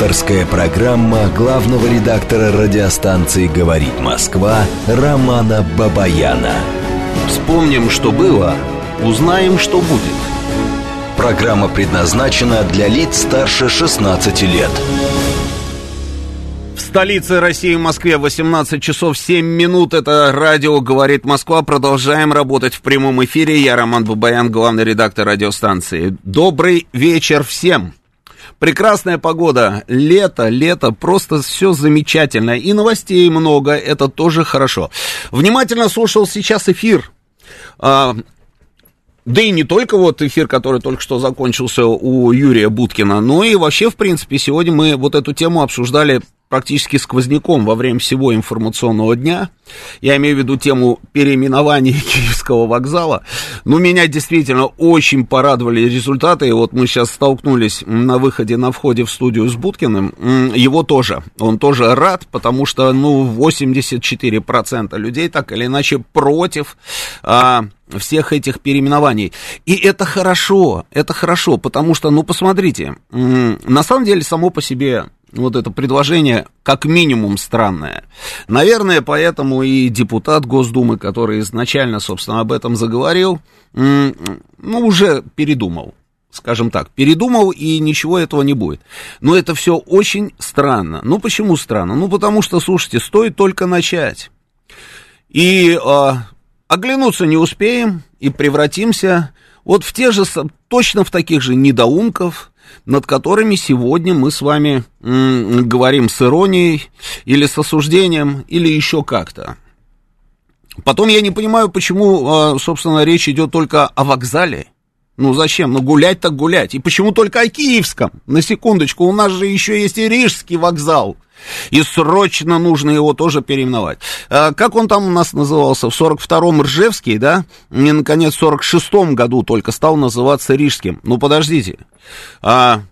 Авторская программа главного редактора радиостанции «Говорит Москва» Романа Бабаяна. Вспомним, что было, узнаем, что будет. Программа предназначена для лиц старше 16 лет. В столице России, Москве, 18 часов 7 минут. Это радио «Говорит Москва». Продолжаем работать в прямом эфире. Я Роман Бабаян, главный редактор радиостанции. Добрый вечер всем. Прекрасная погода, лето, лето, просто все замечательно. И новостей много, это тоже хорошо. Внимательно слушал сейчас эфир. А, да и не только вот эфир, который только что закончился у Юрия Буткина, но и вообще, в принципе, сегодня мы вот эту тему обсуждали практически сквозняком во время всего информационного дня. Я имею в виду тему переименования Киевского вокзала. Ну, меня действительно очень порадовали результаты. И вот мы сейчас столкнулись на выходе, на входе в студию с Будкиным. Его тоже. Он тоже рад, потому что, ну, 84% людей так или иначе против а, всех этих переименований. И это хорошо, это хорошо, потому что, ну, посмотрите, на самом деле само по себе вот это предложение как минимум странное. Наверное, поэтому и депутат Госдумы, который изначально, собственно, об этом заговорил, ну, уже передумал. Скажем так, передумал, и ничего этого не будет. Но это все очень странно. Ну, почему странно? Ну, потому что, слушайте, стоит только начать. И э, оглянуться не успеем, и превратимся вот в те же, точно в таких же недоумков, над которыми сегодня мы с вами м, говорим с иронией или с осуждением, или еще как-то. Потом я не понимаю, почему, а, собственно, речь идет только о вокзале. Ну зачем? Ну гулять так гулять. И почему только о Киевском? На секундочку, у нас же еще есть и Рижский вокзал. И срочно нужно его тоже переименовать. А, как он там у нас назывался? В 42-м Ржевский, да? И, наконец, в 46-м году только стал называться Рижским. Ну, подождите. А,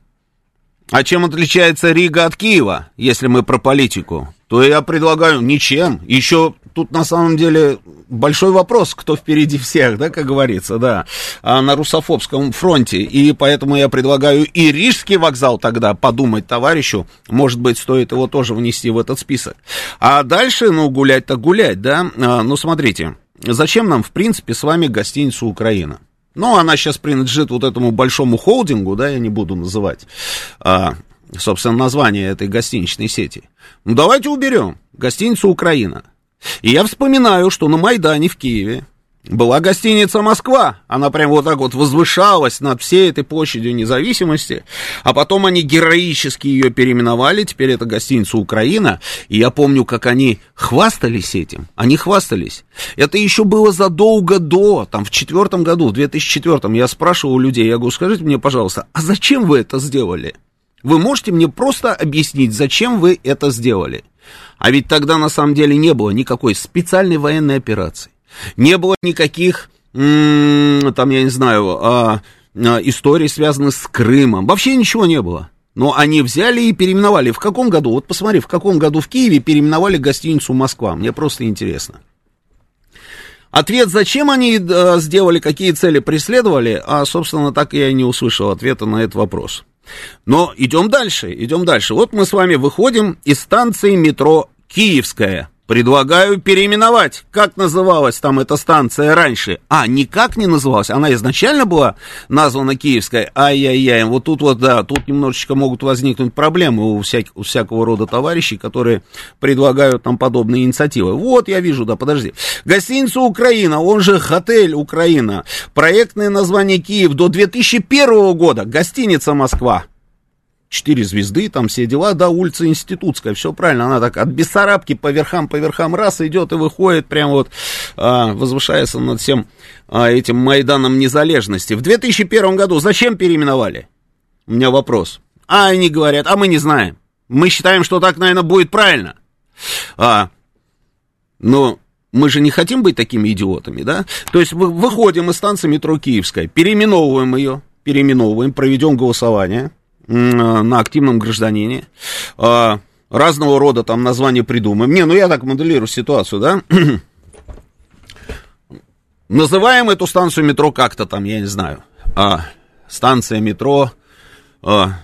а чем отличается Рига от Киева, если мы про политику? То я предлагаю ничем. Еще тут на самом деле большой вопрос, кто впереди всех, да, как говорится, да, а на русофобском фронте. И поэтому я предлагаю и Рижский вокзал тогда подумать товарищу, может быть, стоит его тоже внести в этот список. А дальше, ну, гулять-то гулять, да. А, ну, смотрите, зачем нам, в принципе, с вами гостиница Украина? Ну, она сейчас принадлежит вот этому большому холдингу, да, я не буду называть, а, собственно, название этой гостиничной сети. Ну, давайте уберем гостиницу Украина. И я вспоминаю, что на Майдане в Киеве была гостиница «Москва». Она прям вот так вот возвышалась над всей этой площадью независимости. А потом они героически ее переименовали. Теперь это гостиница «Украина». И я помню, как они хвастались этим. Они хвастались. Это еще было задолго до, там, в четвертом году, в 2004 я спрашивал у людей, я говорю, скажите мне, пожалуйста, а зачем вы это сделали? Вы можете мне просто объяснить, зачем вы это сделали? А ведь тогда на самом деле не было никакой специальной военной операции. Не было никаких, там, я не знаю, а, а, историй, связанных с Крымом. Вообще ничего не было. Но они взяли и переименовали. В каком году? Вот посмотри, в каком году в Киеве переименовали гостиницу Москва. Мне просто интересно. Ответ, зачем они э, сделали, какие цели преследовали, а, собственно, так я и не услышал ответа на этот вопрос. Но идем дальше, идем дальше. Вот мы с вами выходим из станции метро Киевская. Предлагаю переименовать. Как называлась там эта станция раньше? А, никак не называлась. Она изначально была названа Киевская. Ай-яй-яй. Вот тут вот, да, тут немножечко могут возникнуть проблемы у, всяк, у всякого рода товарищей, которые предлагают нам подобные инициативы. Вот, я вижу, да, подожди. Гостиница Украина, он же отель Украина. Проектное название Киев до 2001 года. Гостиница Москва четыре звезды, там все дела, да, улица Институтская, все правильно, она так от Бессарабки по верхам, по верхам раз идет и выходит, прям вот а, возвышается над всем а, этим Майданом Незалежности. В 2001 году зачем переименовали? У меня вопрос. А они говорят, а мы не знаем. Мы считаем, что так, наверное, будет правильно. А, но мы же не хотим быть такими идиотами, да? То есть выходим из станции метро Киевская, переименовываем ее, переименовываем, проведем голосование, на активном гражданине. А, разного рода там названия придумаем. Не, ну я так моделирую ситуацию, да? Называем эту станцию метро как-то там, я не знаю. А, станция метро. А,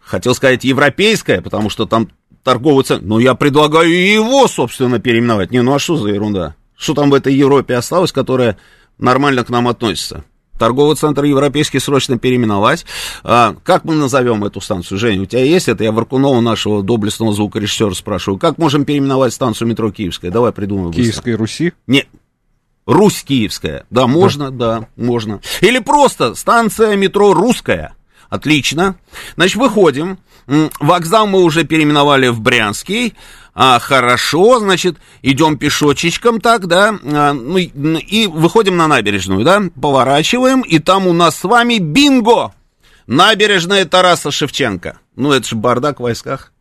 хотел сказать европейская, потому что там торговый центр. Но я предлагаю его, собственно, переименовать. Не, ну а что за ерунда? Что там в этой Европе осталось, которая нормально к нам относится? Торговый центр европейский срочно переименовать. А, как мы назовем эту станцию, Женя? У тебя есть это? Я Варкунова, нашего доблестного звукорежиссера, спрашиваю. Как можем переименовать станцию метро Киевская? Давай придумаем. Киевской Руси? Не, Русь Киевская. Да, можно, да. да, можно. Или просто станция метро Русская. Отлично. Значит, выходим. Вокзал мы уже переименовали в Брянский. А, хорошо, значит, идем пешочечком так, да, а, ну, и выходим на набережную, да, поворачиваем, и там у нас с вами бинго! Набережная Тараса Шевченко. Ну, это же бардак в войсках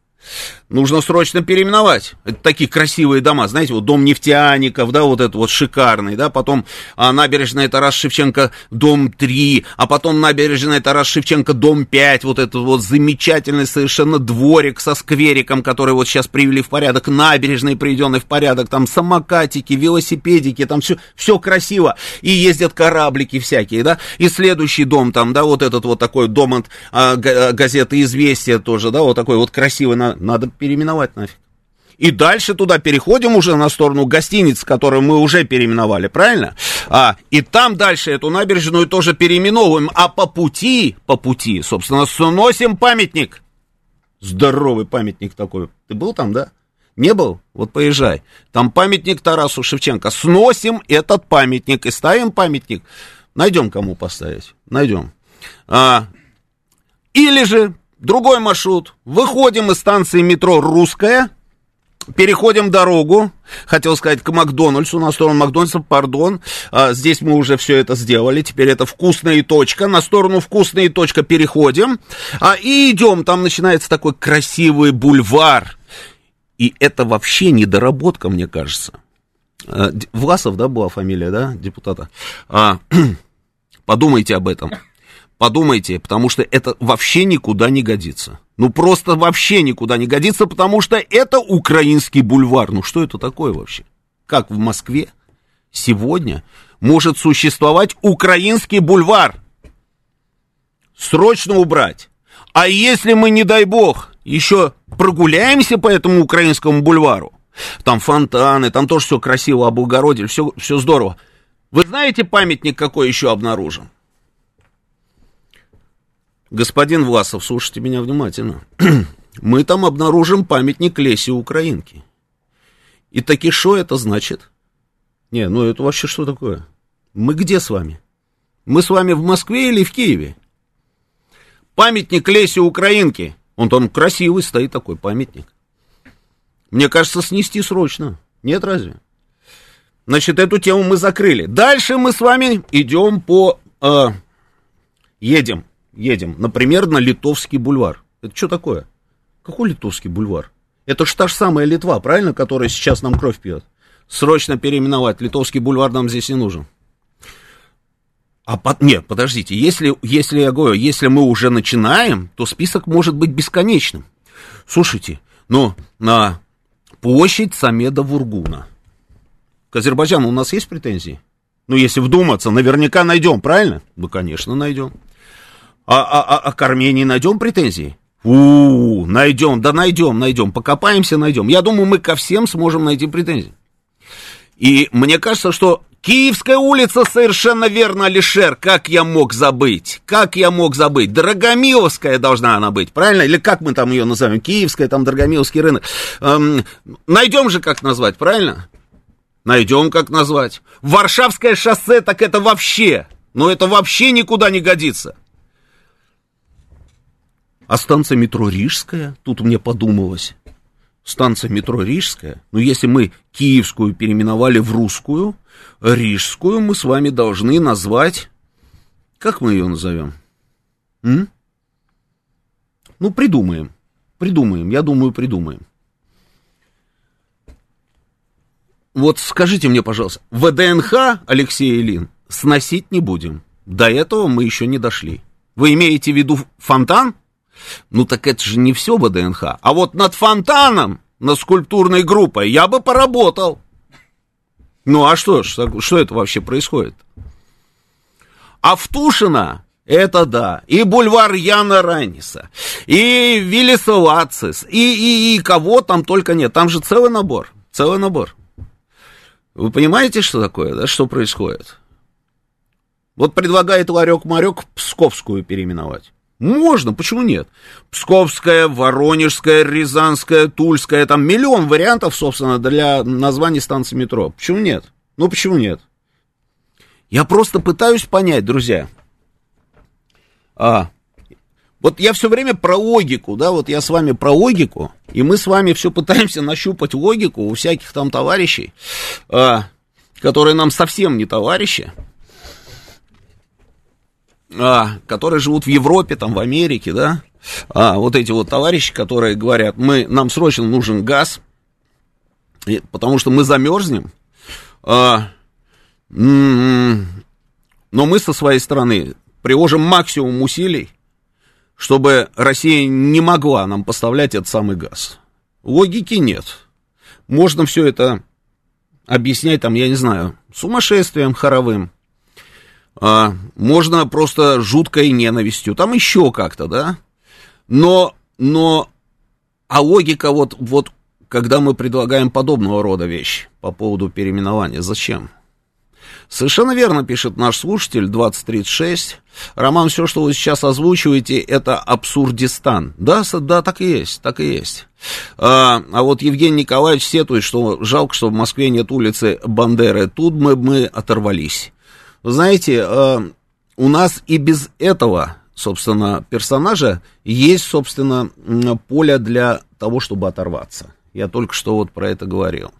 нужно срочно переименовать. Это такие красивые дома, знаете, вот дом нефтяников, да, вот этот вот шикарный, да, потом а, набережная Тарас Шевченко, дом 3, а потом набережная Тарас Шевченко, дом 5, вот этот вот замечательный совершенно дворик со сквериком, который вот сейчас привели в порядок, набережный приведенный в порядок, там самокатики, велосипедики, там все, все красиво, и ездят кораблики всякие, да, и следующий дом там, да, вот этот вот такой дом от а, газеты «Известия» тоже, да, вот такой вот красивый, на, надо переименовать нафиг. И дальше туда переходим уже на сторону гостиниц, которую мы уже переименовали, правильно? А, и там дальше эту набережную тоже переименовываем, а по пути, по пути, собственно, сносим памятник. Здоровый памятник такой. Ты был там, да? Не был? Вот поезжай. Там памятник Тарасу Шевченко. Сносим этот памятник и ставим памятник. Найдем кому поставить. Найдем. А, или же Другой маршрут. Выходим из станции метро «Русская», Переходим дорогу, хотел сказать, к Макдональдсу, на сторону Макдональдса, пардон, а, здесь мы уже все это сделали, теперь это вкусная точка, на сторону вкусная точка переходим, а, и идем, там начинается такой красивый бульвар, и это вообще недоработка, мне кажется. А, Власов, да, была фамилия, да, депутата? А, подумайте об этом. Подумайте, потому что это вообще никуда не годится. Ну, просто вообще никуда не годится, потому что это украинский бульвар. Ну, что это такое вообще? Как в Москве сегодня может существовать украинский бульвар? Срочно убрать. А если мы, не дай бог, еще прогуляемся по этому украинскому бульвару, там фонтаны, там тоже все красиво облагородили, все, все здорово. Вы знаете памятник какой еще обнаружен? Господин Власов, слушайте меня внимательно. Мы там обнаружим памятник Лесе Украинки. И таки что это значит? Не, ну это вообще что такое? Мы где с вами? Мы с вами в Москве или в Киеве? Памятник Лесе Украинки. Он там красивый стоит такой памятник. Мне кажется, снести срочно. Нет разве? Значит, эту тему мы закрыли. Дальше мы с вами идем по... Э, едем едем, например, на Литовский бульвар. Это что такое? Какой Литовский бульвар? Это же та же самая Литва, правильно, которая сейчас нам кровь пьет. Срочно переименовать. Литовский бульвар нам здесь не нужен. А под... нет, подождите, если, если я говорю, если мы уже начинаем, то список может быть бесконечным. Слушайте, ну, на площадь Самеда Вургуна. К Азербайджану у нас есть претензии? Ну, если вдуматься, наверняка найдем, правильно? Ну, конечно, найдем. А, а, а, а к Армении найдем претензии? У, найдем, да найдем, найдем, покопаемся, найдем. Я думаю, мы ко всем сможем найти претензии. И мне кажется, что Киевская улица совершенно верно, Алишер. Как я мог забыть? Как я мог забыть? Драгомиловская должна она быть, правильно? Или как мы там ее назовем? Киевская, там Драгомиловский рынок. Эм, найдем же, как назвать, правильно? Найдем, как назвать. Варшавское шоссе, так это вообще. Но это вообще никуда не годится. А станция метро Рижская, тут мне подумалось, станция метро Рижская, ну если мы киевскую переименовали в русскую, рижскую мы с вами должны назвать, как мы ее назовем? М? Ну, придумаем, придумаем, я думаю, придумаем. Вот скажите мне, пожалуйста, ВДНХ, Алексей Илин, сносить не будем. До этого мы еще не дошли. Вы имеете в виду фонтан? Ну так это же не все ВДНХ. А вот над фонтаном, над скульптурной группой, я бы поработал. Ну а что ж, что это вообще происходит? А в Тушино Это да. И бульвар Яна Ранниса, и Виллисовацис, и, и, и кого там только нет. Там же целый набор, целый набор. Вы понимаете, что такое, да, что происходит? Вот предлагает Ларек-Марек Псковскую переименовать. Можно, почему нет? Псковская, Воронежская, Рязанская, Тульская, там миллион вариантов, собственно, для названий станции метро. Почему нет? Ну, почему нет? Я просто пытаюсь понять, друзья. А, вот я все время про логику, да, вот я с вами про логику, и мы с вами все пытаемся нащупать логику у всяких там товарищей, а, которые нам совсем не товарищи, а, которые живут в Европе, там, в Америке, да, а, вот эти вот товарищи, которые говорят, мы, нам срочно нужен газ, и, потому что мы замерзнем, а, но мы со своей стороны приложим максимум усилий, чтобы Россия не могла нам поставлять этот самый газ. Логики нет. Можно все это объяснять, там, я не знаю, сумасшествием хоровым, а, можно просто жуткой ненавистью, там еще как-то, да, но, но, а логика вот, вот, когда мы предлагаем подобного рода вещи по поводу переименования, зачем? Совершенно верно пишет наш слушатель 2036. Роман, все, что вы сейчас озвучиваете, это абсурдистан. Да, да, так и есть, так и есть. А, а вот Евгений Николаевич сетует, что жалко, что в Москве нет улицы Бандеры. Тут мы, мы оторвались. Вы знаете, э, у нас и без этого, собственно, персонажа есть, собственно, поле для того, чтобы оторваться. Я только что вот про это говорил.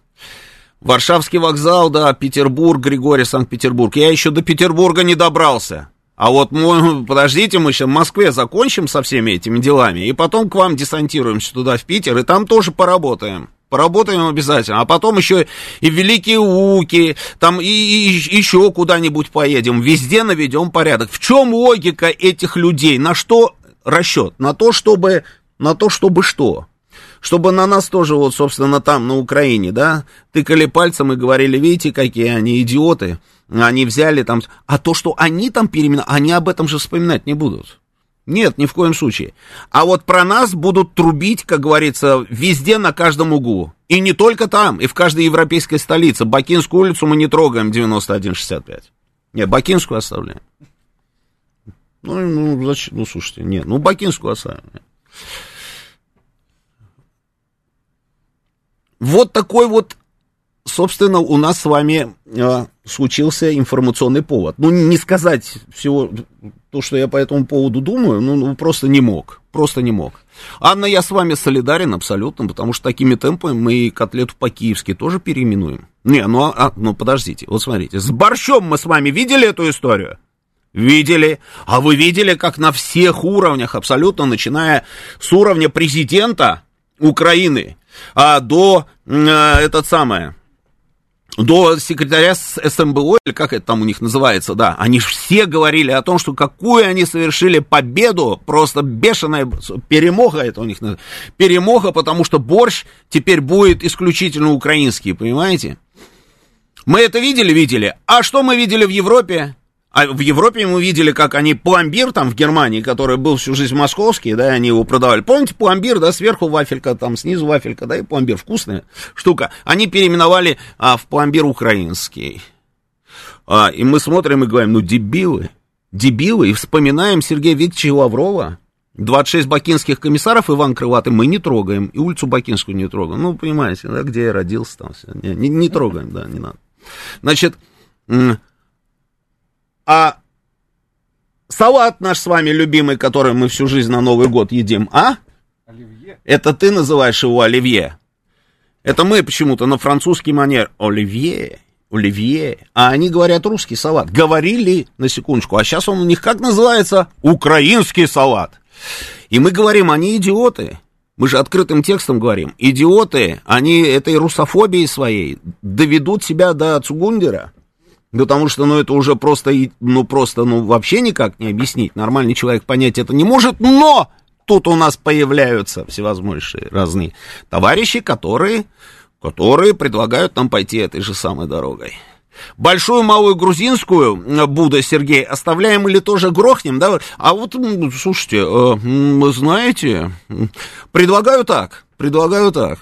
Варшавский вокзал, да, Петербург, Григорий, Санкт-Петербург. Я еще до Петербурга не добрался. А вот, мы, подождите, мы сейчас в Москве закончим со всеми этими делами, и потом к вам десантируемся туда, в Питер, и там тоже поработаем поработаем обязательно, а потом еще и в Великие Уки, там и, и еще куда-нибудь поедем, везде наведем порядок. В чем логика этих людей? На что расчет? На то, чтобы, на то, чтобы что? Чтобы на нас тоже, вот, собственно, там, на Украине, да, тыкали пальцем и говорили, видите, какие они идиоты, они взяли там, а то, что они там переименовали, они об этом же вспоминать не будут. Нет, ни в коем случае. А вот про нас будут трубить, как говорится, везде, на каждом углу. И не только там, и в каждой европейской столице. Бакинскую улицу мы не трогаем 9165. Нет, Бакинскую оставляем. Ну, ну, зачем? Ну, слушайте, нет, ну, Бакинскую оставим. Вот такой вот собственно, у нас с вами э, случился информационный повод. Ну, не сказать всего то, что я по этому поводу думаю, ну, ну, просто не мог, просто не мог. Анна, я с вами солидарен абсолютно, потому что такими темпами мы и котлету по-киевски тоже переименуем. Не, ну, а, а, ну, подождите, вот смотрите, с борщом мы с вами видели эту историю? Видели. А вы видели, как на всех уровнях, абсолютно, начиная с уровня президента Украины, а до, э, этот самое, до секретаря СМБО, или как это там у них называется, да, они все говорили о том, что какую они совершили победу, просто бешеная перемога, это у них перемога, потому что борщ теперь будет исключительно украинский, понимаете? Мы это видели, видели. А что мы видели в Европе? А в Европе мы видели, как они пломбир там в Германии, который был всю жизнь московский, да, они его продавали. Помните пломбир, да, сверху вафелька, там снизу вафелька, да, и пломбир, вкусная штука. Они переименовали а, в пломбир украинский. А, и мы смотрим и говорим, ну, дебилы, дебилы, и вспоминаем Сергея Викторовича Лаврова, 26 бакинских комиссаров Иван Крылатый мы не трогаем, и улицу Бакинскую не трогаем. Ну, понимаете, да, где я родился там, все. Не, не, не трогаем, да, не надо. Значит, а салат наш с вами любимый, который мы всю жизнь на Новый год едим, а? Оливье. Это ты называешь его оливье. Это мы почему-то на французский манер оливье, оливье, а они говорят русский салат. Говорили, на секундочку, а сейчас он у них как называется? Украинский салат. И мы говорим, они идиоты. Мы же открытым текстом говорим. Идиоты, они этой русофобией своей доведут себя до Цугундера. Потому что, ну, это уже просто, ну, просто, ну, вообще никак не объяснить. Нормальный человек понять это не может, но тут у нас появляются всевозможные разные товарищи, которые, которые предлагают нам пойти этой же самой дорогой. Большую, малую грузинскую, Буда Сергей, оставляем или тоже грохнем, да? А вот, слушайте, э, знаете, предлагаю так, предлагаю так.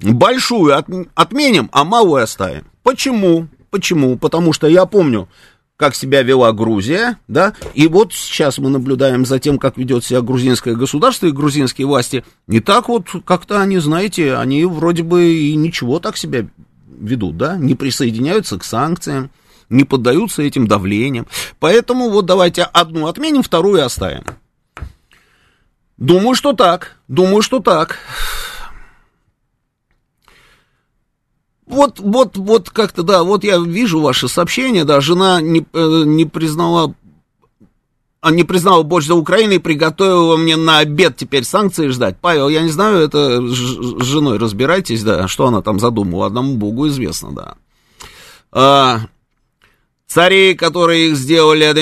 Большую от, отменим, а малую оставим. Почему? Почему? Потому что я помню, как себя вела Грузия, да, и вот сейчас мы наблюдаем за тем, как ведет себя грузинское государство и грузинские власти. Не так вот как-то они, знаете, они вроде бы и ничего так себя ведут, да, не присоединяются к санкциям, не поддаются этим давлениям. Поэтому вот давайте одну отменим, вторую оставим. Думаю, что так. Думаю, что так. Вот, вот, вот как-то, да, вот я вижу ваши сообщения, да, жена не, э, не признала а не признала больше за Украину и приготовила мне на обед теперь санкции ждать. Павел, я не знаю, это с женой разбирайтесь, да, что она там задумала, одному богу известно, да. А, цари, которые их сделали,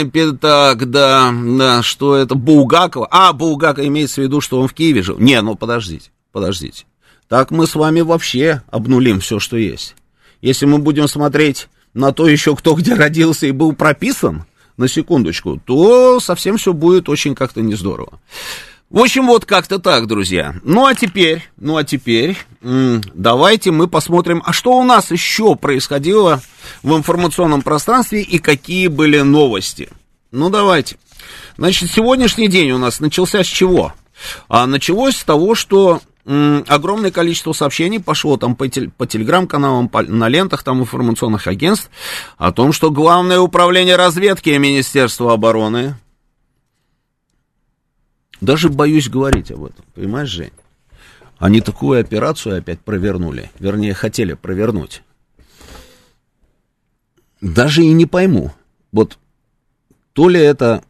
так, да, да, что это, Булгакова, а, Булгакова имеется в виду, что он в Киеве жил. Не, ну подождите, подождите. Так мы с вами вообще обнулим все, что есть. Если мы будем смотреть на то еще, кто где родился и был прописан, на секундочку, то совсем все будет очень как-то не здорово. В общем, вот как-то так, друзья. Ну а теперь, ну а теперь, давайте мы посмотрим, а что у нас еще происходило в информационном пространстве и какие были новости. Ну давайте. Значит, сегодняшний день у нас начался с чего? А началось с того, что огромное количество сообщений пошло там по, тел- по телеграм-каналам, на лентах там информационных агентств о том, что Главное управление разведки Министерства обороны, даже боюсь говорить об этом, понимаешь, Жень? Они такую операцию опять провернули, вернее, хотели провернуть. Даже и не пойму, вот то ли это,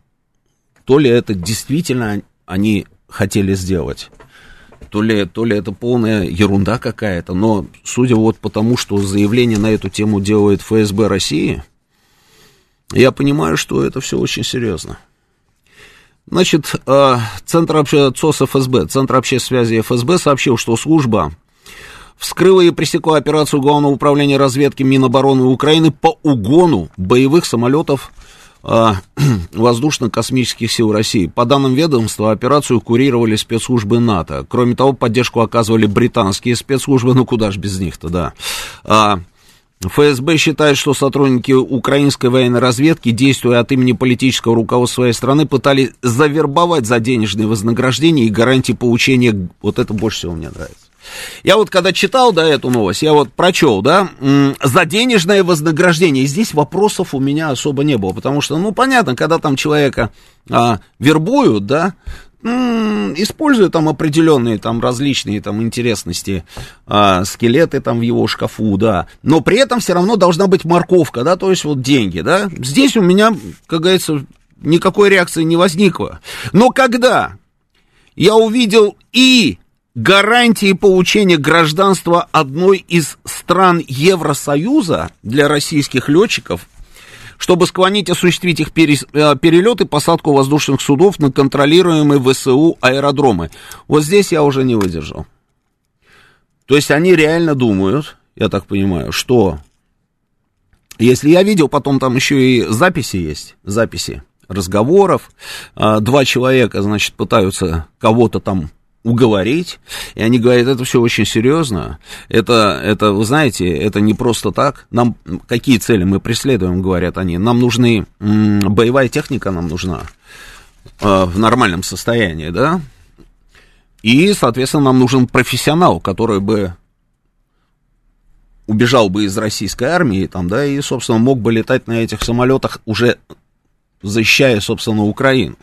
то ли это действительно они хотели сделать, то ли, то ли это полная ерунда какая-то, но судя вот по тому, что заявление на эту тему делает ФСБ России, я понимаю, что это все очень серьезно. Значит, э, Центр ЦОС ФСБ, Центр общественной связи ФСБ сообщил, что служба вскрыла и пресекла операцию Главного управления разведки Минобороны Украины по угону боевых самолетов а, воздушно-космических сил России. По данным ведомства, операцию курировали спецслужбы НАТО. Кроме того, поддержку оказывали британские спецслужбы, ну куда ж без них-то, да. А, ФСБ считает, что сотрудники украинской военной разведки, действуя от имени политического руководства своей страны, пытались завербовать за денежные вознаграждения и гарантии получения. Вот это больше всего мне нравится. Я вот когда читал, да, эту новость, я вот прочел, да, за денежное вознаграждение. Здесь вопросов у меня особо не было, потому что, ну, понятно, когда там человека а, вербуют, да, используя там определенные там различные там интересности, а, скелеты там в его шкафу, да, но при этом все равно должна быть морковка, да, то есть вот деньги, да. Здесь у меня, как говорится, никакой реакции не возникло. Но когда я увидел и гарантии получения гражданства одной из стран Евросоюза для российских летчиков, чтобы склонить осуществить их э, перелет и посадку воздушных судов на контролируемые ВСУ аэродромы. Вот здесь я уже не выдержал. То есть они реально думают, я так понимаю, что если я видел, потом там еще и записи есть, записи разговоров, а, два человека, значит, пытаются кого-то там уговорить, и они говорят, это все очень серьезно, это, это, вы знаете, это не просто так, нам, какие цели мы преследуем, говорят они, нам нужны, боевая техника нам нужна э, в нормальном состоянии, да, и, соответственно, нам нужен профессионал, который бы убежал бы из российской армии, там, да, и, собственно, мог бы летать на этих самолетах, уже защищая, собственно, Украину.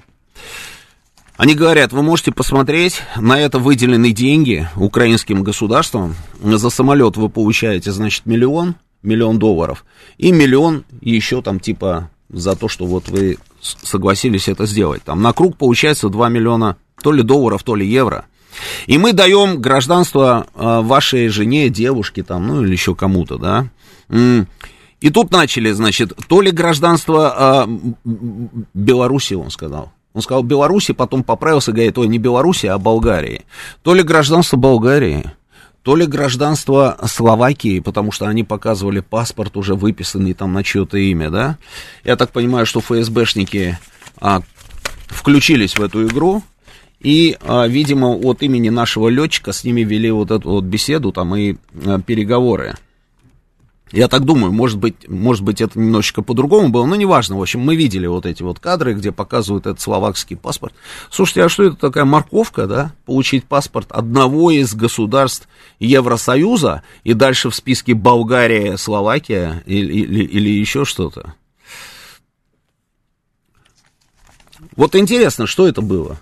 Они говорят, вы можете посмотреть, на это выделены деньги украинским государством. За самолет вы получаете, значит, миллион, миллион долларов. И миллион еще там типа за то, что вот вы согласились это сделать. Там на круг получается 2 миллиона то ли долларов, то ли евро. И мы даем гражданство э, вашей жене, девушке там, ну или еще кому-то, да. И тут начали, значит, то ли гражданство э, Беларуси, он сказал, он сказал Беларуси, потом поправился, говорит, ой, не Беларуси, а Болгарии. То ли гражданство Болгарии, то ли гражданство Словакии, потому что они показывали паспорт уже выписанный там на чье-то имя, да. Я так понимаю, что ФСБшники а, включились в эту игру, и, а, видимо, от имени нашего летчика с ними вели вот эту вот беседу там и а, переговоры. Я так думаю, может быть, может быть, это немножечко по-другому было, но неважно. В общем, мы видели вот эти вот кадры, где показывают этот словакский паспорт. Слушайте, а что это такая морковка, да? Получить паспорт одного из государств Евросоюза и дальше в списке Болгария, Словакия или, или, или еще что-то? Вот интересно, что это было?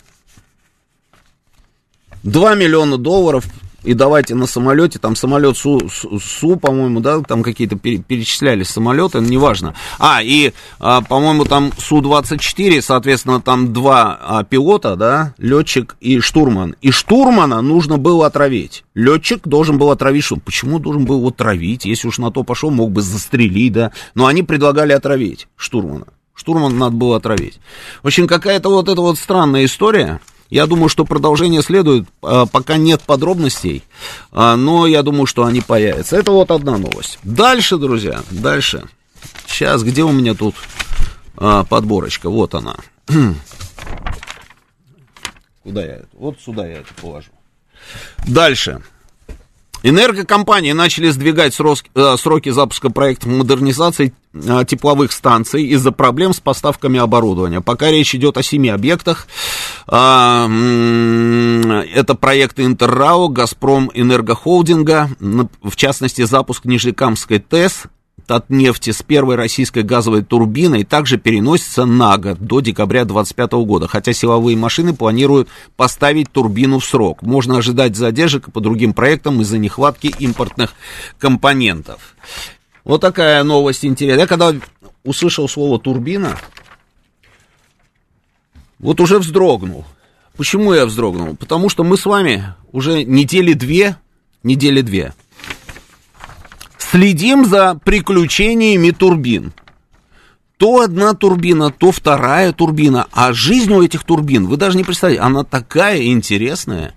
2 миллиона долларов и давайте на самолете, там самолет Су, Су, по-моему, да, там какие-то перечислялись самолеты, неважно. А, и, а, по-моему, там Су-24, соответственно, там два а, пилота, да, летчик и штурман. И штурмана нужно было отравить. Летчик должен был отравить штурман. Почему должен был его отравить? Если уж на то пошел, мог бы застрелить, да. Но они предлагали отравить штурмана. Штурман надо было отравить. В общем, какая-то вот эта вот странная история. Я думаю, что продолжение следует, а, пока нет подробностей, а, но я думаю, что они появятся. Это вот одна новость. Дальше, друзья, дальше. Сейчас, где у меня тут а, подборочка? Вот она. Куда я это? Вот сюда я это положу. Дальше. Энергокомпании начали сдвигать э, сроки запуска проектов модернизации э, тепловых станций из-за проблем с поставками оборудования. Пока речь идет о семи объектах. А, это проекты Интеррао, Газпром Энергохолдинга, в частности, запуск Нижнекамской ТЭС, Татнефти с первой российской газовой турбиной также переносится на год, до декабря 2025 года, хотя силовые машины планируют поставить турбину в срок. Можно ожидать задержек по другим проектам из-за нехватки импортных компонентов. Вот такая новость интересная. Я когда услышал слово турбина, вот уже вздрогнул. Почему я вздрогнул? Потому что мы с вами уже недели две, недели две Следим за приключениями турбин то одна турбина, то вторая турбина. А жизнь у этих турбин, вы даже не представляете, она такая интересная.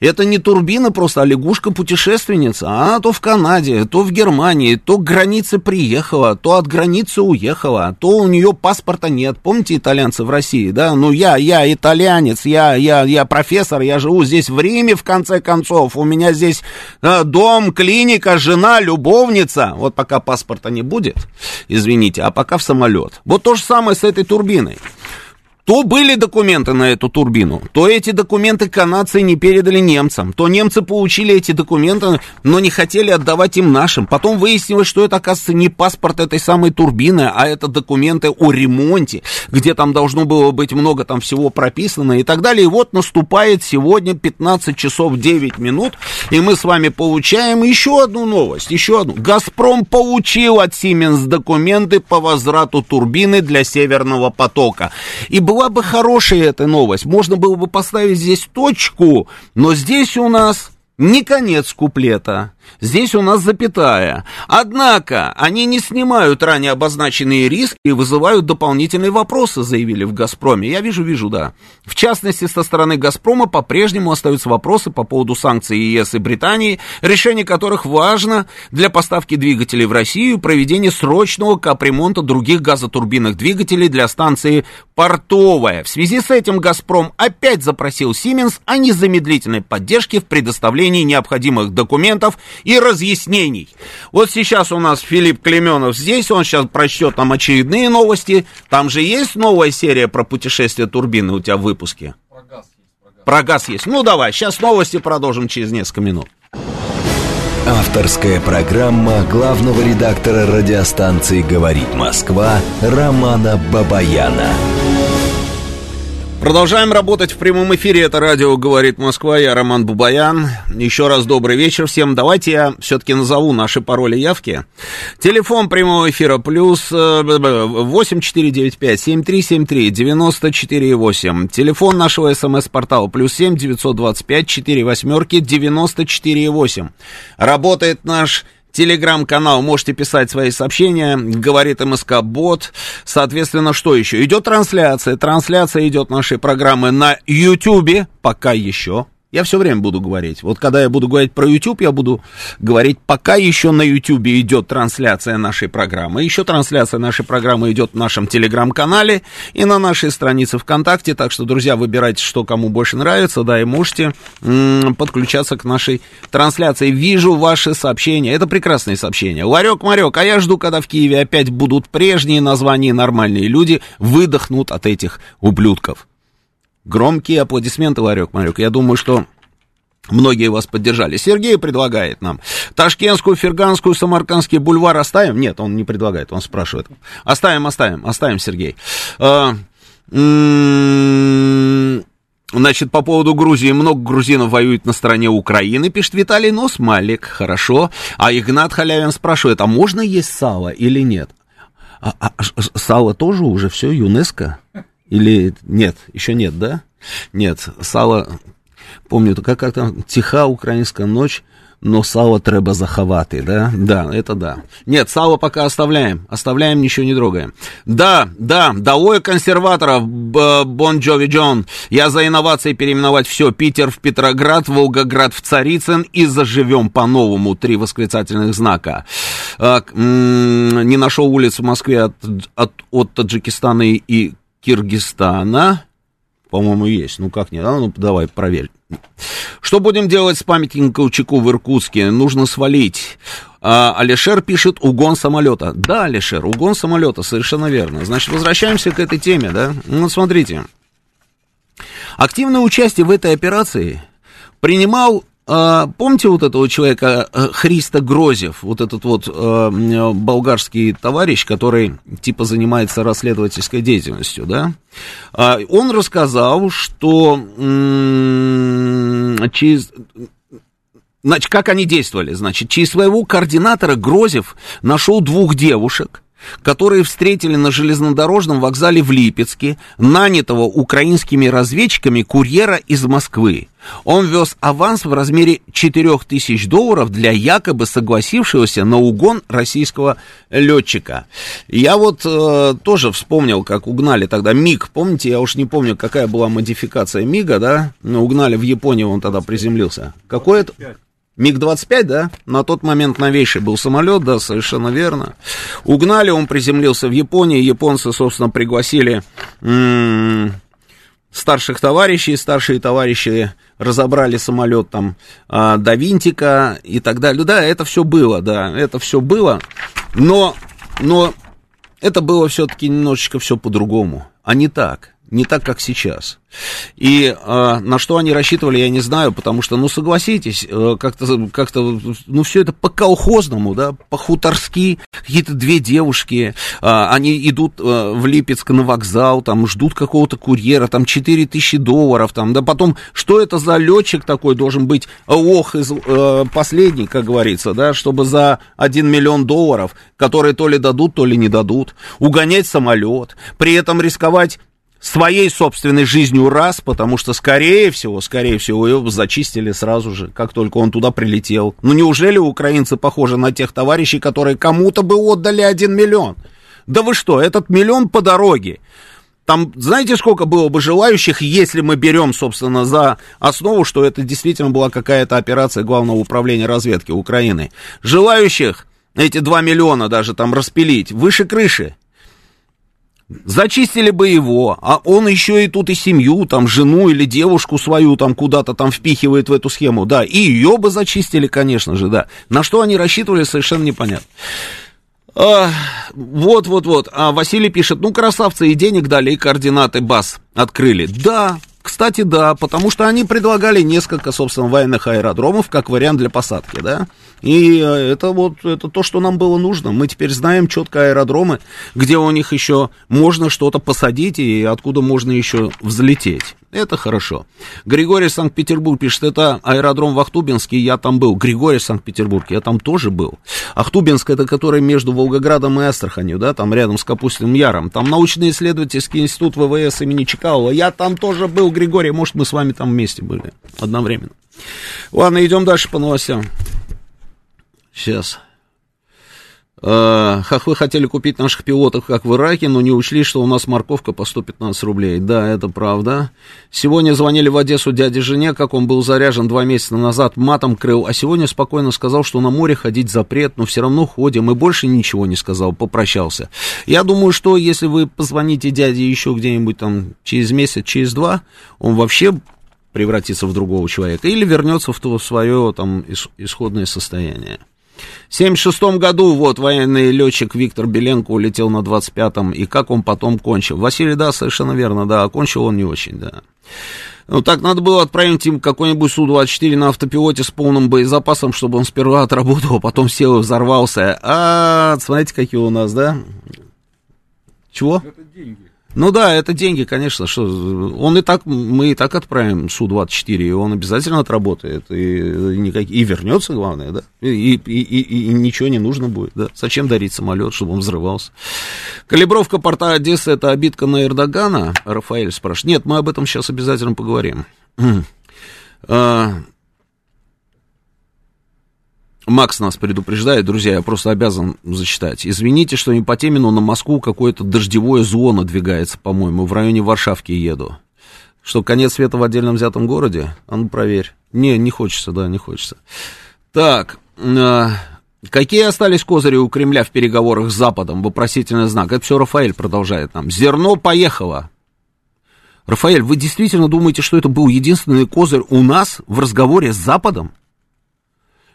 Это не турбина просто, а лягушка-путешественница. Она то в Канаде, то в Германии, то к границе приехала, то от границы уехала, то у нее паспорта нет. Помните итальянцы в России, да? Ну, я, я итальянец, я, я, я профессор, я живу здесь в Риме, в конце концов. У меня здесь э, дом, клиника, жена, любовница. Вот пока паспорта не будет, извините, а пока в самолет. Вот то же самое с этой турбиной. То были документы на эту турбину, то эти документы канадцы не передали немцам, то немцы получили эти документы, но не хотели отдавать им нашим. Потом выяснилось, что это, оказывается, не паспорт этой самой турбины, а это документы о ремонте, где там должно было быть много там всего прописано и так далее. И вот наступает сегодня 15 часов 9 минут, и мы с вами получаем еще одну новость, еще одну. «Газпром» получил от Siemens документы по возврату турбины для Северного потока. И была бы хорошая эта новость, можно было бы поставить здесь точку, но здесь у нас не конец куплета. Здесь у нас запятая. Однако, они не снимают ранее обозначенные риски и вызывают дополнительные вопросы, заявили в «Газпроме». Я вижу, вижу, да. В частности, со стороны «Газпрома» по-прежнему остаются вопросы по поводу санкций ЕС и Британии, решение которых важно для поставки двигателей в Россию и проведения срочного капремонта других газотурбинных двигателей для станции «Портовая». В связи с этим «Газпром» опять запросил «Сименс» о незамедлительной поддержке в предоставлении необходимых документов и разъяснений. Вот сейчас у нас Филипп Клеменов здесь, он сейчас прочтет нам очередные новости. Там же есть новая серия про путешествие турбины у тебя в выпуске? Про газ есть. Про газ, про газ есть. Ну давай, сейчас новости продолжим через несколько минут. Авторская программа главного редактора радиостанции «Говорит Москва» Романа Бабаяна. Продолжаем работать в прямом эфире. Это радио «Говорит Москва». Я Роман Бубаян. Еще раз добрый вечер всем. Давайте я все-таки назову наши пароли явки. Телефон прямого эфира плюс 8495-7373-94,8. Телефон нашего смс-портала плюс 7 925 4 восьмерки 94,8. Работает наш Телеграм-канал, можете писать свои сообщения, говорит МСК Бот. Соответственно, что еще? Идет трансляция. Трансляция идет нашей программы на Ютубе, пока еще. Я все время буду говорить. Вот когда я буду говорить про YouTube, я буду говорить, пока еще на YouTube идет трансляция нашей программы. Еще трансляция нашей программы идет в нашем телеграм-канале и на нашей странице ВКонтакте. Так что, друзья, выбирайте, что кому больше нравится, да, и можете подключаться к нашей трансляции. Вижу ваши сообщения. Это прекрасные сообщения. Ларек, Марек, а я жду, когда в Киеве опять будут прежние названия нормальные люди выдохнут от этих ублюдков. Громкие аплодисменты, Ларек Марек. Я думаю, что Многие вас поддержали. Сергей предлагает нам Ташкентскую, Ферганскую, Самаркандский бульвар оставим? Нет, он не предлагает, он спрашивает. Оставим, оставим, оставим, Сергей. А, значит, по поводу Грузии. Много грузинов воюет на стороне Украины, пишет Виталий Нос, Малик, хорошо. А Игнат Халявин спрашивает, а можно есть сало или нет? А, а, сало тоже уже все, ЮНЕСКО? Или нет, еще нет, да? Нет, сало, помню, как, как там, тиха украинская ночь, но сало треба заховати, да? Да, это да. Нет, сало пока оставляем, оставляем, ничего не трогаем. Да, да, долой консерваторов, Бон Джови Джон. Я за инновации переименовать все. Питер в Петроград, Волгоград в Царицын и заживем по-новому. Три восклицательных знака. Не нашел улиц в Москве от, от, от Таджикистана и Киргизстана. По-моему, есть. Ну, как нет? А, ну, давай, проверь. Что будем делать с памятником Колчаку в Иркутске? Нужно свалить. А, Алишер пишет угон самолета. Да, Алишер, угон самолета, совершенно верно. Значит, возвращаемся к этой теме, да? Ну, смотрите. Активное участие в этой операции принимал а, помните вот этого человека э, Христа Грозев, вот этот вот э, болгарский товарищ, который типа занимается расследовательской деятельностью, да? А, он рассказал, что через Значит, как они действовали? Значит, через своего координатора Грозев нашел двух девушек, которые встретили на железнодорожном вокзале в Липецке нанятого украинскими разведчиками курьера из Москвы. Он вез аванс в размере 4000 долларов для якобы согласившегося на угон российского летчика. Я вот э, тоже вспомнил, как угнали тогда МиГ. Помните, я уж не помню, какая была модификация МиГа, да? Но угнали в Японии, он тогда приземлился. Какой это? МиГ-25, да, на тот момент новейший был самолет, да, совершенно верно. Угнали, он приземлился в Японии, японцы, собственно, пригласили старших товарищей, старшие товарищи разобрали самолет там а, до винтика и так далее. Да, это все было, да, это все было, но, но это было все-таки немножечко все по-другому, а не так не так, как сейчас. И э, на что они рассчитывали, я не знаю, потому что, ну, согласитесь, э, как-то, как-то, ну, все это по-колхозному, да, по-хуторски, какие-то две девушки, э, они идут э, в Липецк на вокзал, там, ждут какого-то курьера, там, 4 тысячи долларов, там, да, потом, что это за летчик такой должен быть, ох, из, э, последний, как говорится, да, чтобы за 1 миллион долларов, которые то ли дадут, то ли не дадут, угонять самолет, при этом рисковать своей собственной жизнью раз, потому что, скорее всего, скорее всего, его зачистили сразу же, как только он туда прилетел. Ну, неужели украинцы похожи на тех товарищей, которые кому-то бы отдали один миллион? Да вы что, этот миллион по дороге. Там, знаете, сколько было бы желающих, если мы берем, собственно, за основу, что это действительно была какая-то операция Главного управления разведки Украины. Желающих эти 2 миллиона даже там распилить выше крыши. Зачистили бы его, а он еще и тут и семью, там, жену или девушку свою там куда-то там впихивает в эту схему, да, и ее бы зачистили, конечно же, да. На что они рассчитывали, совершенно непонятно. А, вот, вот, вот. А Василий пишет, ну, красавцы, и денег дали, и координаты БАС открыли. Да, кстати, да, потому что они предлагали несколько, собственно, военных аэродромов как вариант для посадки, да. И э, это вот это то, что нам было нужно. Мы теперь знаем четко аэродромы, где у них еще можно что-то посадить и откуда можно еще взлететь. Это хорошо. Григорий Санкт-Петербург пишет, это аэродром в Ахтубинске, я там был. Григорий Санкт-Петербург, я там тоже был. Ахтубинск, это который между Волгоградом и Астраханью, да, там рядом с Капустиным Яром. Там научно-исследовательский институт ВВС имени Чекалова. Я там тоже был, Григорий, может, мы с вами там вместе были одновременно. Ладно, идем дальше по новостям. Сейчас. Э, хохлы хотели купить наших пилотов, как в Ираке, но не учли, что у нас морковка по 115 рублей. Да, это правда. Сегодня звонили в Одессу дяде жене, как он был заряжен два месяца назад, матом крыл, а сегодня спокойно сказал, что на море ходить запрет, но все равно ходим, и больше ничего не сказал, попрощался. Я думаю, что если вы позвоните дяде еще где-нибудь там через месяц, через два, он вообще превратится в другого человека или вернется в то свое там исходное состояние. В 1976 году вот военный летчик Виктор Беленко улетел на 25-м, и как он потом кончил? Василий, да, совершенно верно, да, кончил он не очень, да. Ну, так надо было отправить им какой-нибудь Су-24 на автопилоте с полным боезапасом, чтобы он сперва отработал, а потом сел и взорвался. А, смотрите, какие у нас, да? Чего? Это деньги. Ну да, это деньги, конечно, что он и так, мы и так отправим Су-24, и он обязательно отработает, и, никак, и вернется, главное, да, и, и, и, и ничего не нужно будет, да, зачем дарить самолет, чтобы он взрывался. Калибровка порта Одессы, это обидка на Эрдогана, Рафаэль спрашивает, нет, мы об этом сейчас обязательно поговорим. Макс нас предупреждает, друзья, я просто обязан зачитать. Извините, что не по теме, но на Москву какое-то дождевое зло надвигается, по-моему, в районе Варшавки еду. Что, конец света в отдельном взятом городе? А ну, проверь. Не, не хочется, да, не хочется. Так, э, какие остались козыри у Кремля в переговорах с Западом? Вопросительный знак. Это все Рафаэль продолжает нам. Зерно поехало. Рафаэль, вы действительно думаете, что это был единственный козырь у нас в разговоре с Западом?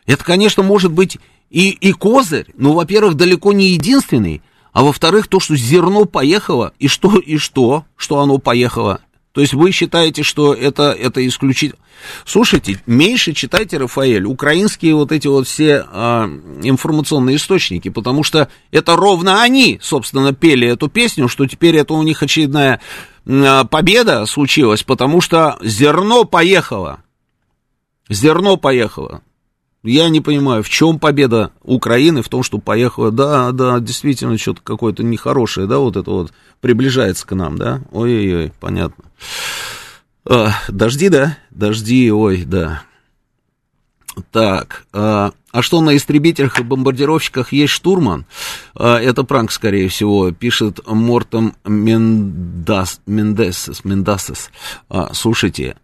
Это, конечно, может быть и, и козырь, но, во-первых, далеко не единственный, а во-вторых, то, что зерно поехало, и что, и что, что оно поехало. То есть вы считаете, что это, это исключительно... Слушайте, меньше читайте, Рафаэль, украинские вот эти вот все а, информационные источники, потому что это ровно они, собственно, пели эту песню, что теперь это у них очередная а, победа случилась, потому что зерно поехало. Зерно поехало. Я не понимаю, в чем победа Украины в том, что поехала, да, да, действительно, что-то какое-то нехорошее, да, вот это вот приближается к нам, да, ой-ой-ой, понятно. А, дожди, да, дожди, ой, да. Так, а, а что на истребителях и бомбардировщиках есть штурман? А, это пранк, скорее всего, пишет Мортом Мендас, Мендесес, Мендасес. А, слушайте,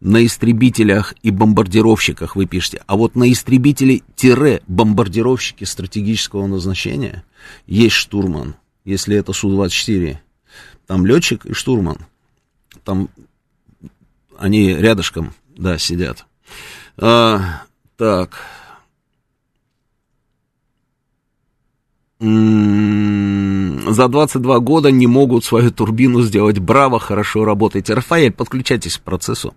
на истребителях и бомбардировщиках вы пишете, а вот на истребители-бомбардировщики стратегического назначения есть штурман, если это Су-24. Там летчик и штурман. Там они рядышком, да, сидят. А, так. За 22 года не могут свою турбину сделать. Браво, хорошо работаете. Рафаэль, подключайтесь к процессу.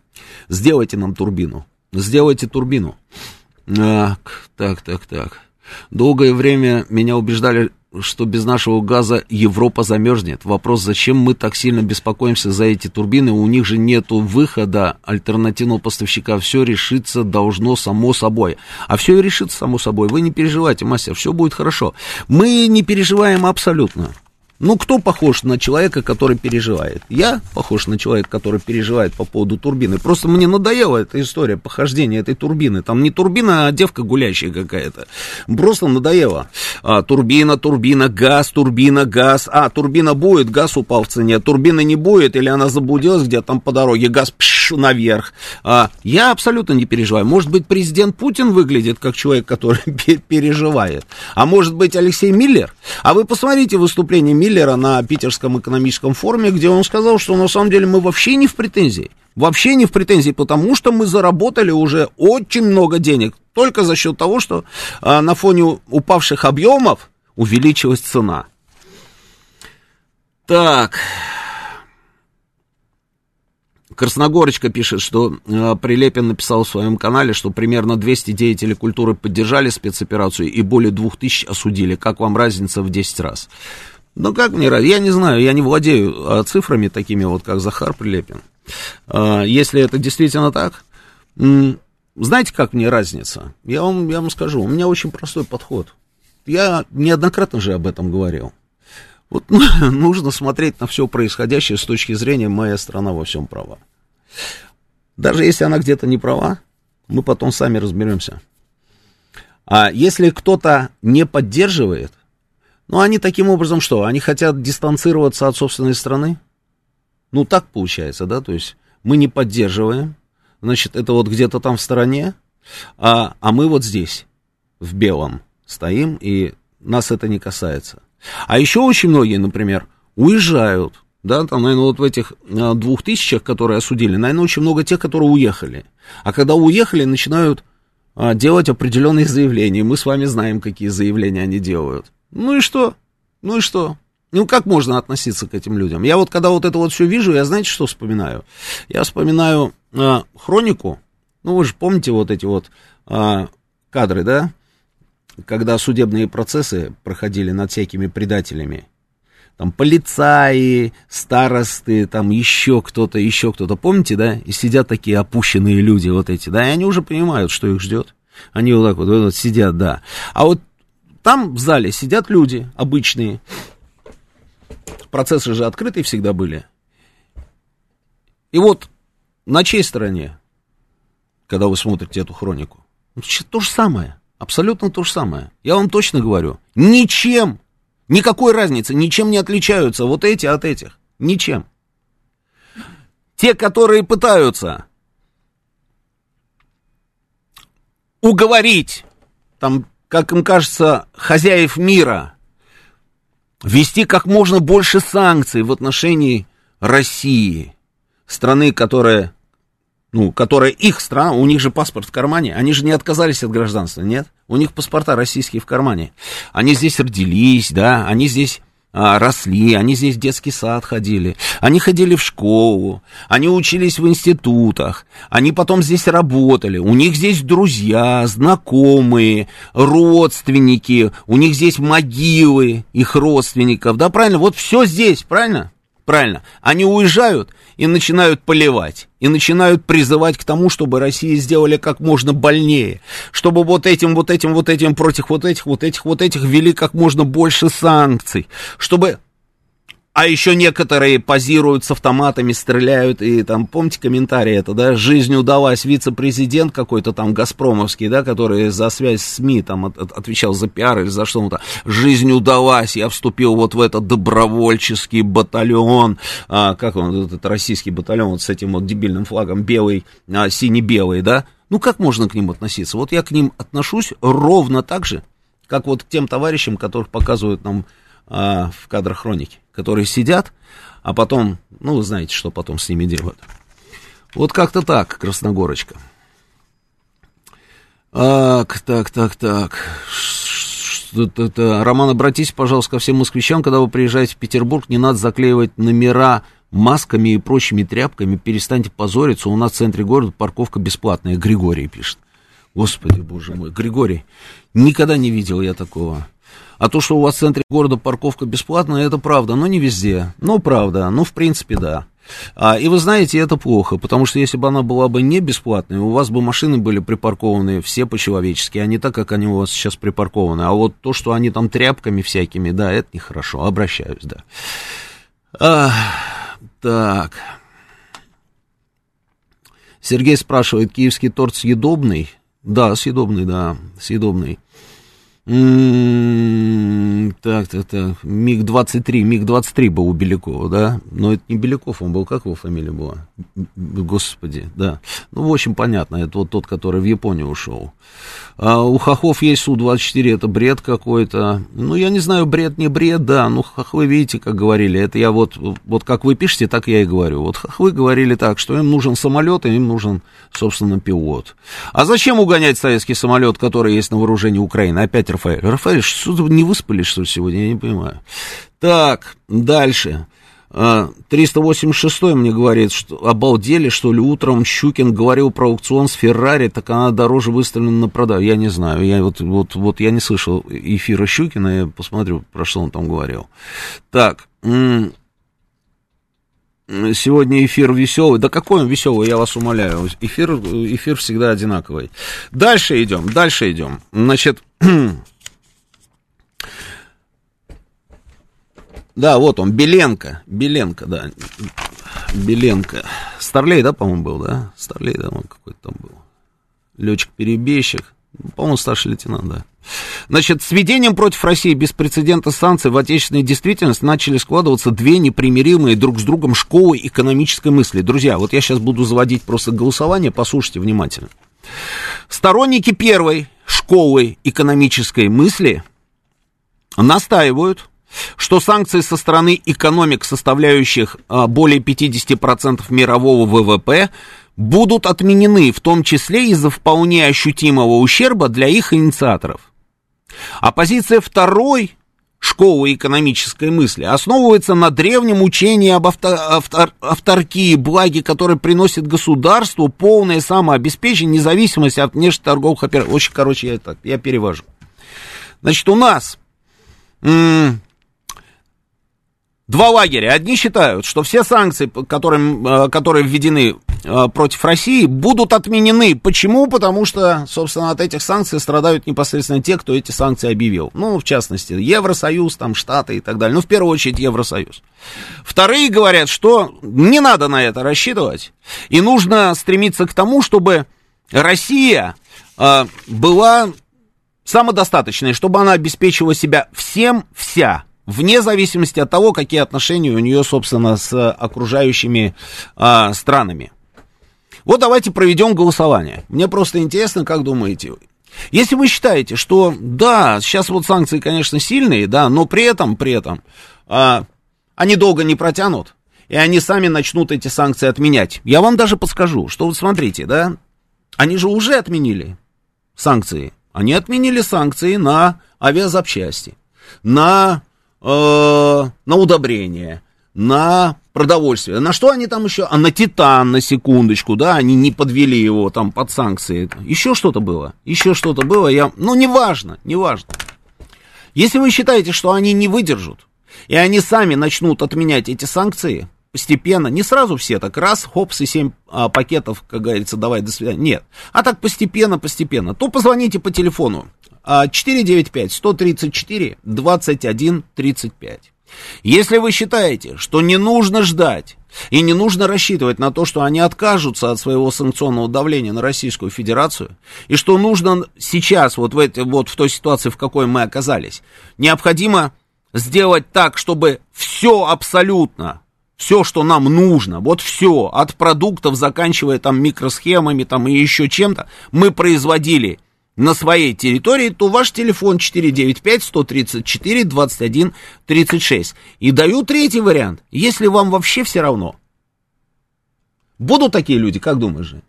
Сделайте нам турбину. Сделайте турбину. Так, так, так, так. Долгое время меня убеждали, что без нашего газа Европа замерзнет. Вопрос, зачем мы так сильно беспокоимся за эти турбины? У них же нету выхода альтернативного поставщика. Все решится должно само собой. А все и решится само собой. Вы не переживайте, мастер, все будет хорошо. Мы не переживаем абсолютно. Ну, кто похож на человека, который переживает? Я похож на человека, который переживает по поводу турбины. Просто мне надоела эта история похождения этой турбины. Там не турбина, а девка гулящая какая-то. Просто надоело. А, турбина, турбина, газ, турбина, газ. А, турбина будет, газ упал в цене. Турбина не будет, или она заблудилась где-то там по дороге, газ пш, наверх. А, я абсолютно не переживаю. Может быть, президент Путин выглядит как человек, который переживает. А может быть, Алексей Миллер? А вы посмотрите выступление Миллера Миллера на Питерском экономическом форуме, где он сказал, что на самом деле мы вообще не в претензии. Вообще не в претензии, потому что мы заработали уже очень много денег. Только за счет того, что а, на фоне упавших объемов увеличилась цена. Так. Красногорочка пишет, что э, Прилепин написал в своем канале, что примерно 200 деятелей культуры поддержали спецоперацию и более 2000 осудили. Как вам разница в 10 раз? Ну, как мне Я не знаю, я не владею а, цифрами такими вот, как Захар Прилепин. А, если это действительно так, знаете, как мне разница? Я вам, я вам скажу, у меня очень простой подход. Я неоднократно же об этом говорил. Вот ну, нужно смотреть на все происходящее с точки зрения «моя страна во всем права». Даже если она где-то не права, мы потом сами разберемся. А если кто-то не поддерживает, Ну, они таким образом что? Они хотят дистанцироваться от собственной страны? Ну, так получается, да, то есть мы не поддерживаем, значит, это вот где-то там в стороне, а, а мы вот здесь, в белом, стоим, и нас это не касается. А еще очень многие, например, уезжают, да, там, наверное, вот в этих а, двух тысячах, которые осудили, наверное, очень много тех, которые уехали. А когда уехали, начинают а, делать определенные заявления. Мы с вами знаем, какие заявления они делают. Ну и что? Ну и что? Ну, как можно относиться к этим людям? Я вот, когда вот это вот все вижу, я знаете, что вспоминаю? Я вспоминаю э, хронику. Ну, вы же помните вот эти вот э, кадры, да? Когда судебные процессы проходили над всякими предателями. Там полицаи, старосты, там еще кто-то, еще кто-то. Помните, да? И сидят такие опущенные люди вот эти, да? И они уже понимают, что их ждет. Они вот так вот, вот сидят, да. А вот там в зале сидят люди обычные. Процессы же открытые всегда были. И вот на чьей стороне, когда вы смотрите эту хронику? То же самое. Абсолютно то же самое. Я вам точно говорю. Ничем. Никакой разницы. Ничем не отличаются вот эти от этих. Ничем. Те, которые пытаются уговорить там как им кажется, хозяев мира, ввести как можно больше санкций в отношении России, страны, которая, ну, которая их страна, у них же паспорт в кармане, они же не отказались от гражданства, нет? У них паспорта российские в кармане. Они здесь родились, да, они здесь росли, они здесь в детский сад ходили, они ходили в школу, они учились в институтах, они потом здесь работали, у них здесь друзья, знакомые, родственники, у них здесь могилы их родственников, да, правильно? Вот все здесь, правильно? Правильно. Они уезжают и начинают поливать, и начинают призывать к тому, чтобы России сделали как можно больнее, чтобы вот этим, вот этим, вот этим против вот этих, вот этих, вот этих ввели как можно больше санкций, чтобы а еще некоторые позируют с автоматами, стреляют, и там, помните комментарий это, да, жизнь удалась, вице-президент какой-то там Газпромовский, да, который за связь с СМИ там от, от, отвечал за пиар или за что-то, жизнь удалась, я вступил вот в этот добровольческий батальон, а, как он, этот российский батальон вот с этим вот дебильным флагом, белый, а, сине-белый, да, ну как можно к ним относиться? Вот я к ним отношусь ровно так же, как вот к тем товарищам, которых показывают нам а, в кадрах хроники, которые сидят, а потом, ну, вы знаете, что потом с ними делают. Вот как-то так, Красногорочка. Так, так, так, так. Это, Роман, обратитесь, пожалуйста, ко всем москвичам, когда вы приезжаете в Петербург, не надо заклеивать номера масками и прочими тряпками, перестаньте позориться, у нас в центре города парковка бесплатная, Григорий пишет. Господи, боже мой, Григорий, никогда не видел я такого. А то, что у вас в центре города парковка бесплатная, это правда, но не везде. Ну, правда, ну, в принципе, да. А, и вы знаете, это плохо, потому что если бы она была бы не бесплатной, у вас бы машины были припаркованы все по-человечески, а не так, как они у вас сейчас припаркованы. А вот то, что они там тряпками всякими, да, это нехорошо, обращаюсь, да. А, так. Сергей спрашивает, киевский торт съедобный? Да, съедобный, да, съедобный. М-м-м, так, так, так. МиГ-23. МиГ-23 был у Белякова, да? Но это не Беляков, он был, как его фамилия была? Господи, да. Ну, в общем, понятно, это вот тот, который в Японию ушел. А у хохов есть Су-24, это бред какой-то. Ну, я не знаю, бред, не бред, да. Ну, хохвы, видите, как говорили, это я вот, вот как вы пишете, так я и говорю. Вот хохвы говорили так, что им нужен самолет, и им нужен, собственно, пилот. А зачем угонять советский самолет, который есть на вооружении Украины? Опять Рафаэль. Рафаэль, что вы не выспались, что ли, сегодня? Я не понимаю. Так, дальше. 386 а, мне говорит, что обалдели, что ли, утром Щукин говорил про аукцион с Феррари, так она дороже выставлена на продажу. Я не знаю, я вот, вот, вот я не слышал эфира Щукина, я посмотрю, про что он там говорил. Так, Сегодня эфир веселый. Да какой он веселый, я вас умоляю. Эфир, эфир всегда одинаковый. Дальше идем, дальше идем. Значит, да, вот он, Беленко. Беленко, да. Беленко. Старлей, да, по-моему, был, да? Старлей, да, он какой-то там был. Летчик-перебежчик. По-моему, старший лейтенант, да. Значит, с введением против России беспрецедентных санкций в отечественной действительности начали складываться две непримиримые друг с другом школы экономической мысли. Друзья, вот я сейчас буду заводить просто голосование, послушайте внимательно. Сторонники первой школы экономической мысли настаивают, что санкции со стороны экономик, составляющих а, более 50% мирового ВВП, будут отменены, в том числе из-за вполне ощутимого ущерба для их инициаторов. А позиция второй школы экономической мысли основывается на древнем учении об автор, автор, авторкии, благе, которое приносит государству полное самообеспечение, независимость от внешнеторговых операций. Очень, короче, я, так, я перевожу. Значит, у нас Два лагеря. Одни считают, что все санкции, которые, которые введены э, против России, будут отменены. Почему? Потому что, собственно, от этих санкций страдают непосредственно те, кто эти санкции объявил. Ну, в частности, Евросоюз, там, Штаты и так далее. Ну, в первую очередь, Евросоюз. Вторые говорят, что не надо на это рассчитывать. И нужно стремиться к тому, чтобы Россия э, была самодостаточной, чтобы она обеспечивала себя всем вся вне зависимости от того, какие отношения у нее, собственно, с окружающими а, странами. Вот давайте проведем голосование. Мне просто интересно, как думаете Если вы считаете, что да, сейчас вот санкции, конечно, сильные, да, но при этом, при этом, а, они долго не протянут, и они сами начнут эти санкции отменять. Я вам даже подскажу, что вот смотрите, да, они же уже отменили санкции. Они отменили санкции на авиазапчасти, на э, на удобрение, на продовольствие. На что они там еще? А на титан, на секундочку, да, они не подвели его там под санкции. Еще что-то было, еще что-то было, я, ну, неважно, неважно. Если вы считаете, что они не выдержат, и они сами начнут отменять эти санкции, постепенно, не сразу все так, раз, хопс, и семь а, пакетов, как говорится, давай, до свидания, нет, а так постепенно, постепенно, то позвоните по телефону 495-134-21-35. Если вы считаете, что не нужно ждать и не нужно рассчитывать на то, что они откажутся от своего санкционного давления на Российскую Федерацию, и что нужно сейчас, вот в, эти, вот в той ситуации, в какой мы оказались, необходимо сделать так, чтобы все абсолютно, все, что нам нужно, вот все, от продуктов, заканчивая там микросхемами там и еще чем-то, мы производили на своей территории, то ваш телефон 495-134-21-36. И даю третий вариант, если вам вообще все равно. Будут такие люди, как думаешь, же?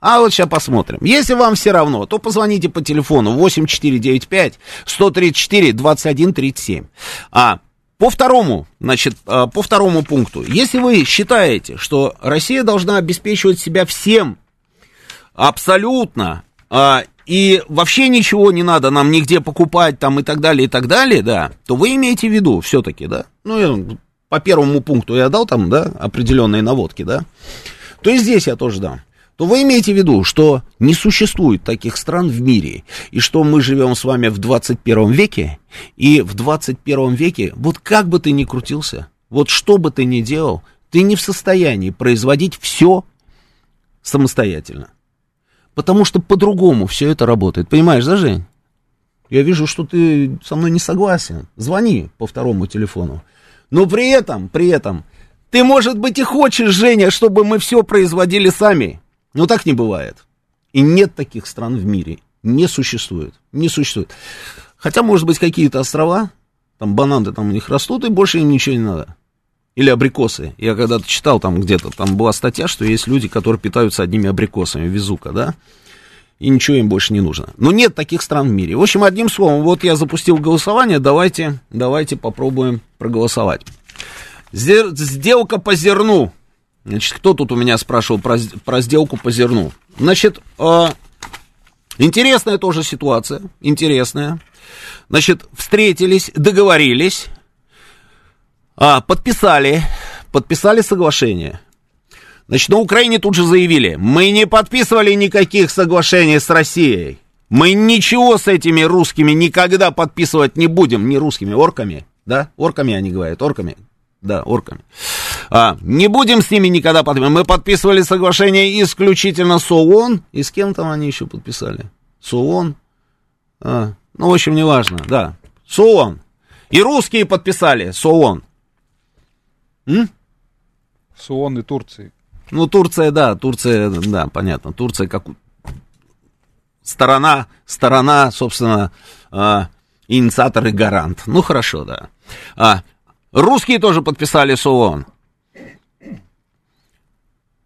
А вот сейчас посмотрим. Если вам все равно, то позвоните по телефону 8495-134-21-37. А по второму, значит, а, по второму пункту. Если вы считаете, что Россия должна обеспечивать себя всем абсолютно а, и вообще ничего не надо нам нигде покупать там и так далее, и так далее, да, то вы имеете в виду все-таки, да, ну, по первому пункту я дал там, да, определенные наводки, да, то и здесь я тоже дам. То вы имеете в виду, что не существует таких стран в мире, и что мы живем с вами в 21 веке, и в 21 веке, вот как бы ты ни крутился, вот что бы ты ни делал, ты не в состоянии производить все самостоятельно. Потому что по-другому все это работает. Понимаешь, да, Жень? Я вижу, что ты со мной не согласен. Звони по второму телефону. Но при этом, при этом, ты, может быть, и хочешь, Женя, чтобы мы все производили сами. Но так не бывает. И нет таких стран в мире. Не существует. Не существует. Хотя, может быть, какие-то острова, там бананы там у них растут, и больше им ничего не надо. Или абрикосы. Я когда-то читал там где-то, там была статья, что есть люди, которые питаются одними абрикосами, везука, да? И ничего им больше не нужно. Но нет таких стран в мире. В общем, одним словом, вот я запустил голосование, давайте, давайте попробуем проголосовать. Сделка по зерну. Значит, кто тут у меня спрашивал про, про сделку по зерну? Значит, э, интересная тоже ситуация, интересная. Значит, встретились, договорились, а, подписали, подписали соглашение. Значит, на Украине тут же заявили, мы не подписывали никаких соглашений с Россией. Мы ничего с этими русскими никогда подписывать не будем, не русскими, орками, да? Орками они говорят, орками, да, орками. А, не будем с ними никогда подписывать. Мы подписывали соглашение исключительно с ООН. И с кем там они еще подписали? С ООН, А, ну, в общем, неважно, да. СООН. И русские подписали СООН. М? СООН и Турции. Ну, Турция, да, Турция, да, понятно. Турция как сторона, сторона, собственно, э, инициатор и гарант. Ну, хорошо, да. А, русские тоже подписали с ООН.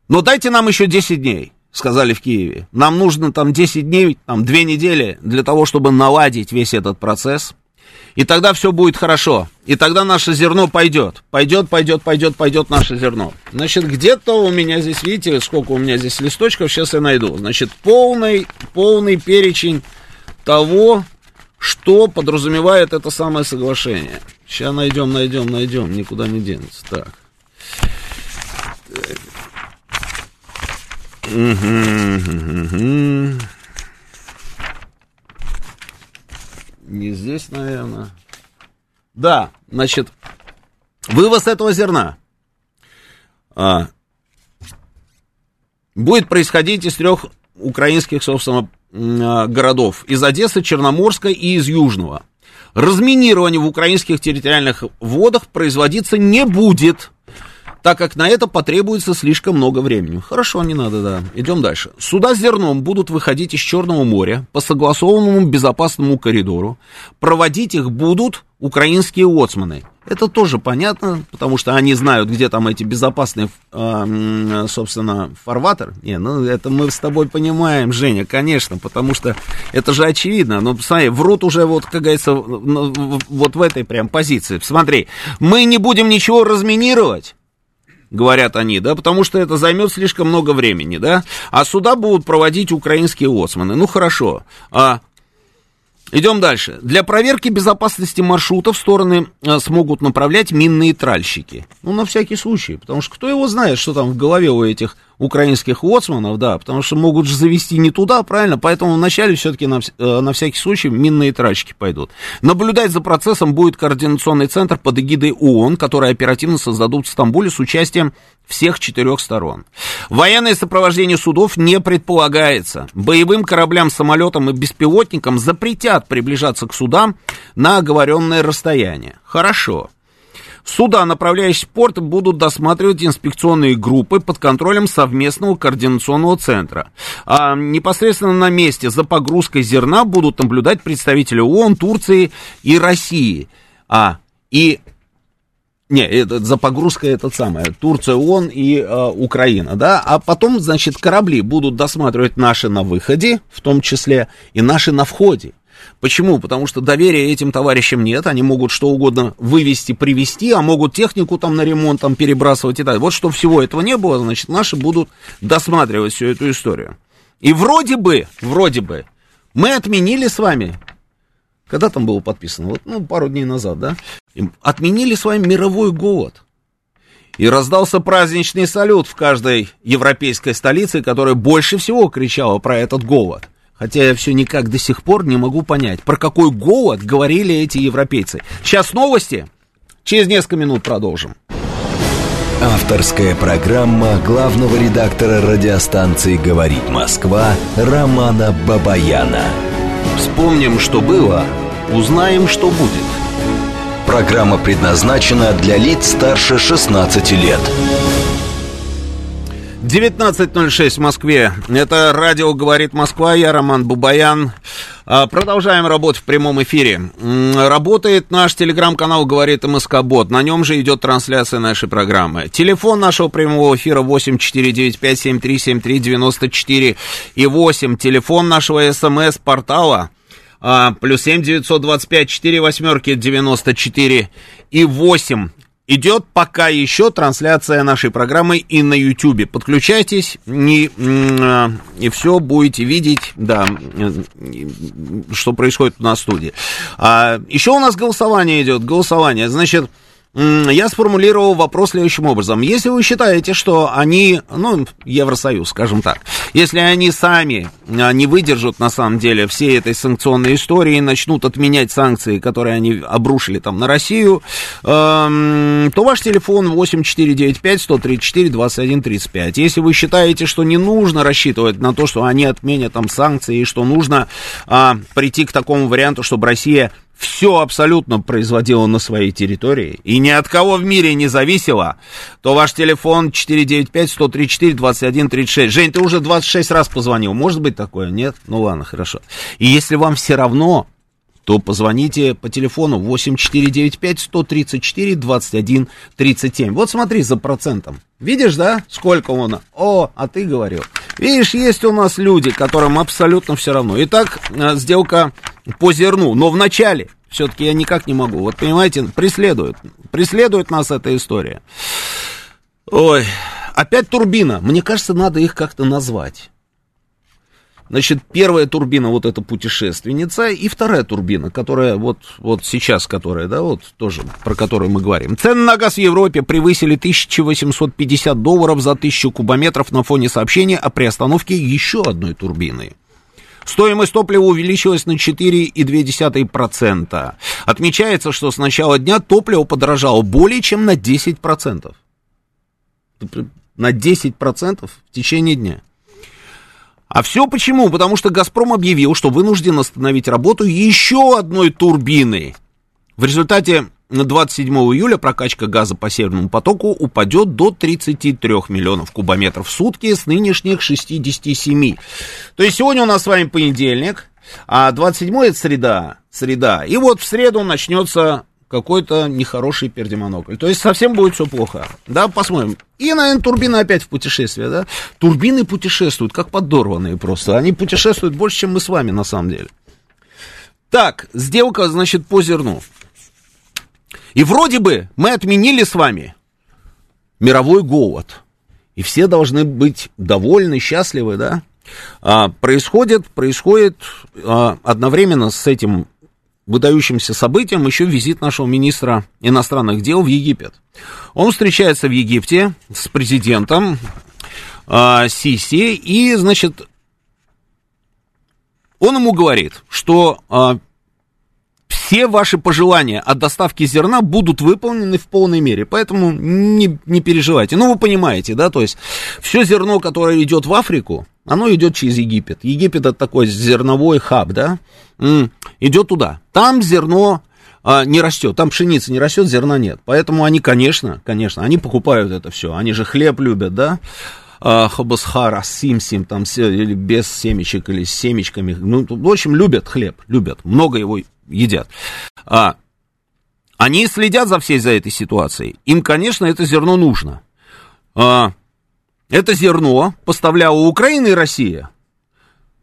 Но дайте нам еще 10 дней, сказали в Киеве. Нам нужно там 10 дней, там 2 недели для того, чтобы наладить весь этот процесс. И тогда все будет хорошо. И тогда наше зерно пойдет. Пойдет, пойдет, пойдет, пойдет наше зерно. Значит, где-то у меня здесь, видите, сколько у меня здесь листочков, сейчас я найду. Значит, полный, полный перечень того, что подразумевает это самое соглашение. Сейчас найдем, найдем, найдем, никуда не денется. Так. Угу, угу, угу. Не здесь, наверное. Да, значит, вывоз этого зерна а, будет происходить из трех украинских, собственно, а, городов. Из Одессы, Черноморска и из Южного. Разминирование в украинских территориальных водах производиться не будет так как на это потребуется слишком много времени. Хорошо, не надо, да. Идем дальше. Суда с зерном будут выходить из Черного моря по согласованному безопасному коридору. Проводить их будут украинские лоцманы. Это тоже понятно, потому что они знают, где там эти безопасные, э, собственно, фарватер. Не, ну это мы с тобой понимаем, Женя, конечно, потому что это же очевидно. Но, смотри, врут уже вот, как говорится, вот в этой прям позиции. Смотри, мы не будем ничего разминировать, говорят они, да, потому что это займет слишком много времени, да, а суда будут проводить украинские лоцманы. Ну, хорошо. А, идем дальше. Для проверки безопасности маршрута в стороны а, смогут направлять минные тральщики. Ну, на всякий случай, потому что кто его знает, что там в голове у этих украинских лоцманов, да, потому что могут же завести не туда, правильно, поэтому вначале все-таки на, э, на всякий случай минные трачки пойдут. Наблюдать за процессом будет координационный центр под эгидой ООН, который оперативно создадут в Стамбуле с участием всех четырех сторон. Военное сопровождение судов не предполагается. Боевым кораблям, самолетам и беспилотникам запретят приближаться к судам на оговоренное расстояние. Хорошо. Суда, направляющие в порт, будут досматривать инспекционные группы под контролем совместного координационного центра. А непосредственно на месте за погрузкой зерна будут наблюдать представители ООН, Турции и России. А, и не, это, за погрузкой этот самое, Турция, ООН и э, Украина, да, а потом, значит, корабли будут досматривать наши на выходе, в том числе, и наши на входе. Почему? Потому что доверия этим товарищам нет, они могут что угодно вывести, привести, а могут технику там на ремонт там перебрасывать и так. Вот что всего этого не было, значит, наши будут досматривать всю эту историю. И вроде бы, вроде бы, мы отменили с вами, когда там было подписано, вот, ну, пару дней назад, да, отменили с вами мировой голод. И раздался праздничный салют в каждой европейской столице, которая больше всего кричала про этот голод. Хотя я все никак до сих пор не могу понять, про какой голод говорили эти европейцы. Сейчас новости, через несколько минут продолжим. Авторская программа главного редактора радиостанции «Говорит Москва» Романа Бабаяна. Вспомним, что было, узнаем, что будет. Программа предназначена для лиц старше 16 лет. 19.06 в Москве. Это радио «Говорит Москва». Я Роман Бубаян. А, продолжаем работать в прямом эфире. Работает наш телеграм-канал «Говорит МСК Бот». На нем же идет трансляция нашей программы. Телефон нашего прямого эфира 8495-7373-94 и 8. Телефон нашего СМС-портала а, плюс 7 925 4 восьмерки 94 и 8 идет пока еще трансляция нашей программы и на YouTube. Подключайтесь, и, и все будете видеть, да, что происходит у нас в студии. А, еще у нас голосование идет, голосование. Значит, я сформулировал вопрос следующим образом. Если вы считаете, что они, ну, Евросоюз, скажем так, если они сами а, не выдержат, на самом деле, всей этой санкционной истории и начнут отменять санкции, которые они обрушили там на Россию, эм, то ваш телефон 8495-134-2135. Если вы считаете, что не нужно рассчитывать на то, что они отменят там санкции, и что нужно э, прийти к такому варианту, чтобы Россия все абсолютно производила на своей территории и ни от кого в мире не зависело, то ваш телефон 495-134-2136. Жень, ты уже 26 раз позвонил. Может быть такое? Нет? Ну ладно, хорошо. И если вам все равно, то позвоните по телефону 8495-134-2137. Вот смотри за процентом. Видишь, да, сколько он? О, а ты говорил. Видишь, есть у нас люди, которым абсолютно все равно. Итак, э, сделка по зерну. Но вначале все-таки я никак не могу. Вот понимаете, преследует. Преследует нас эта история. Ой, опять турбина. Мне кажется, надо их как-то назвать. Значит, первая турбина вот эта путешественница, и вторая турбина, которая вот, вот сейчас, которая, да, вот тоже, про которую мы говорим. Цены на газ в Европе превысили 1850 долларов за 1000 кубометров на фоне сообщения о приостановке еще одной турбины. Стоимость топлива увеличилась на 4,2%. Отмечается, что с начала дня топливо подорожало более чем на 10%. На 10% в течение дня. А все почему? Потому что «Газпром» объявил, что вынужден остановить работу еще одной турбины. В результате на 27 июля прокачка газа по Северному потоку упадет до 33 миллионов кубометров в сутки с нынешних 67. То есть сегодня у нас с вами понедельник, а 27 это среда, среда. И вот в среду начнется какой-то нехороший пердемонокль. То есть совсем будет все плохо. Да, посмотрим. И, наверное, турбины опять в путешествие, да? Турбины путешествуют, как подорванные просто. Они путешествуют больше, чем мы с вами, на самом деле. Так, сделка, значит, по зерну. И вроде бы мы отменили с вами мировой голод. И все должны быть довольны, счастливы, да? А, происходит, происходит а, одновременно с этим выдающимся событием еще визит нашего министра иностранных дел в Египет. Он встречается в Египте с президентом э, Сиси, и, значит, он ему говорит, что э, все ваши пожелания о доставке зерна будут выполнены в полной мере, поэтому не, не переживайте. Ну, вы понимаете, да, то есть все зерно, которое идет в Африку, оно идет через Египет. Египет это такой зерновой хаб, да, идет туда. Там зерно а, не растет, там пшеница не растет, зерна нет. Поэтому они, конечно, конечно, они покупают это все. Они же хлеб любят, да? А, Хабасхара, сим-сим, там, или без семечек, или с семечками. Ну, в общем, любят хлеб, любят. Много его едят. А, они следят за всей за этой ситуацией. Им, конечно, это зерно нужно. А, это зерно поставляла Украина и Россия.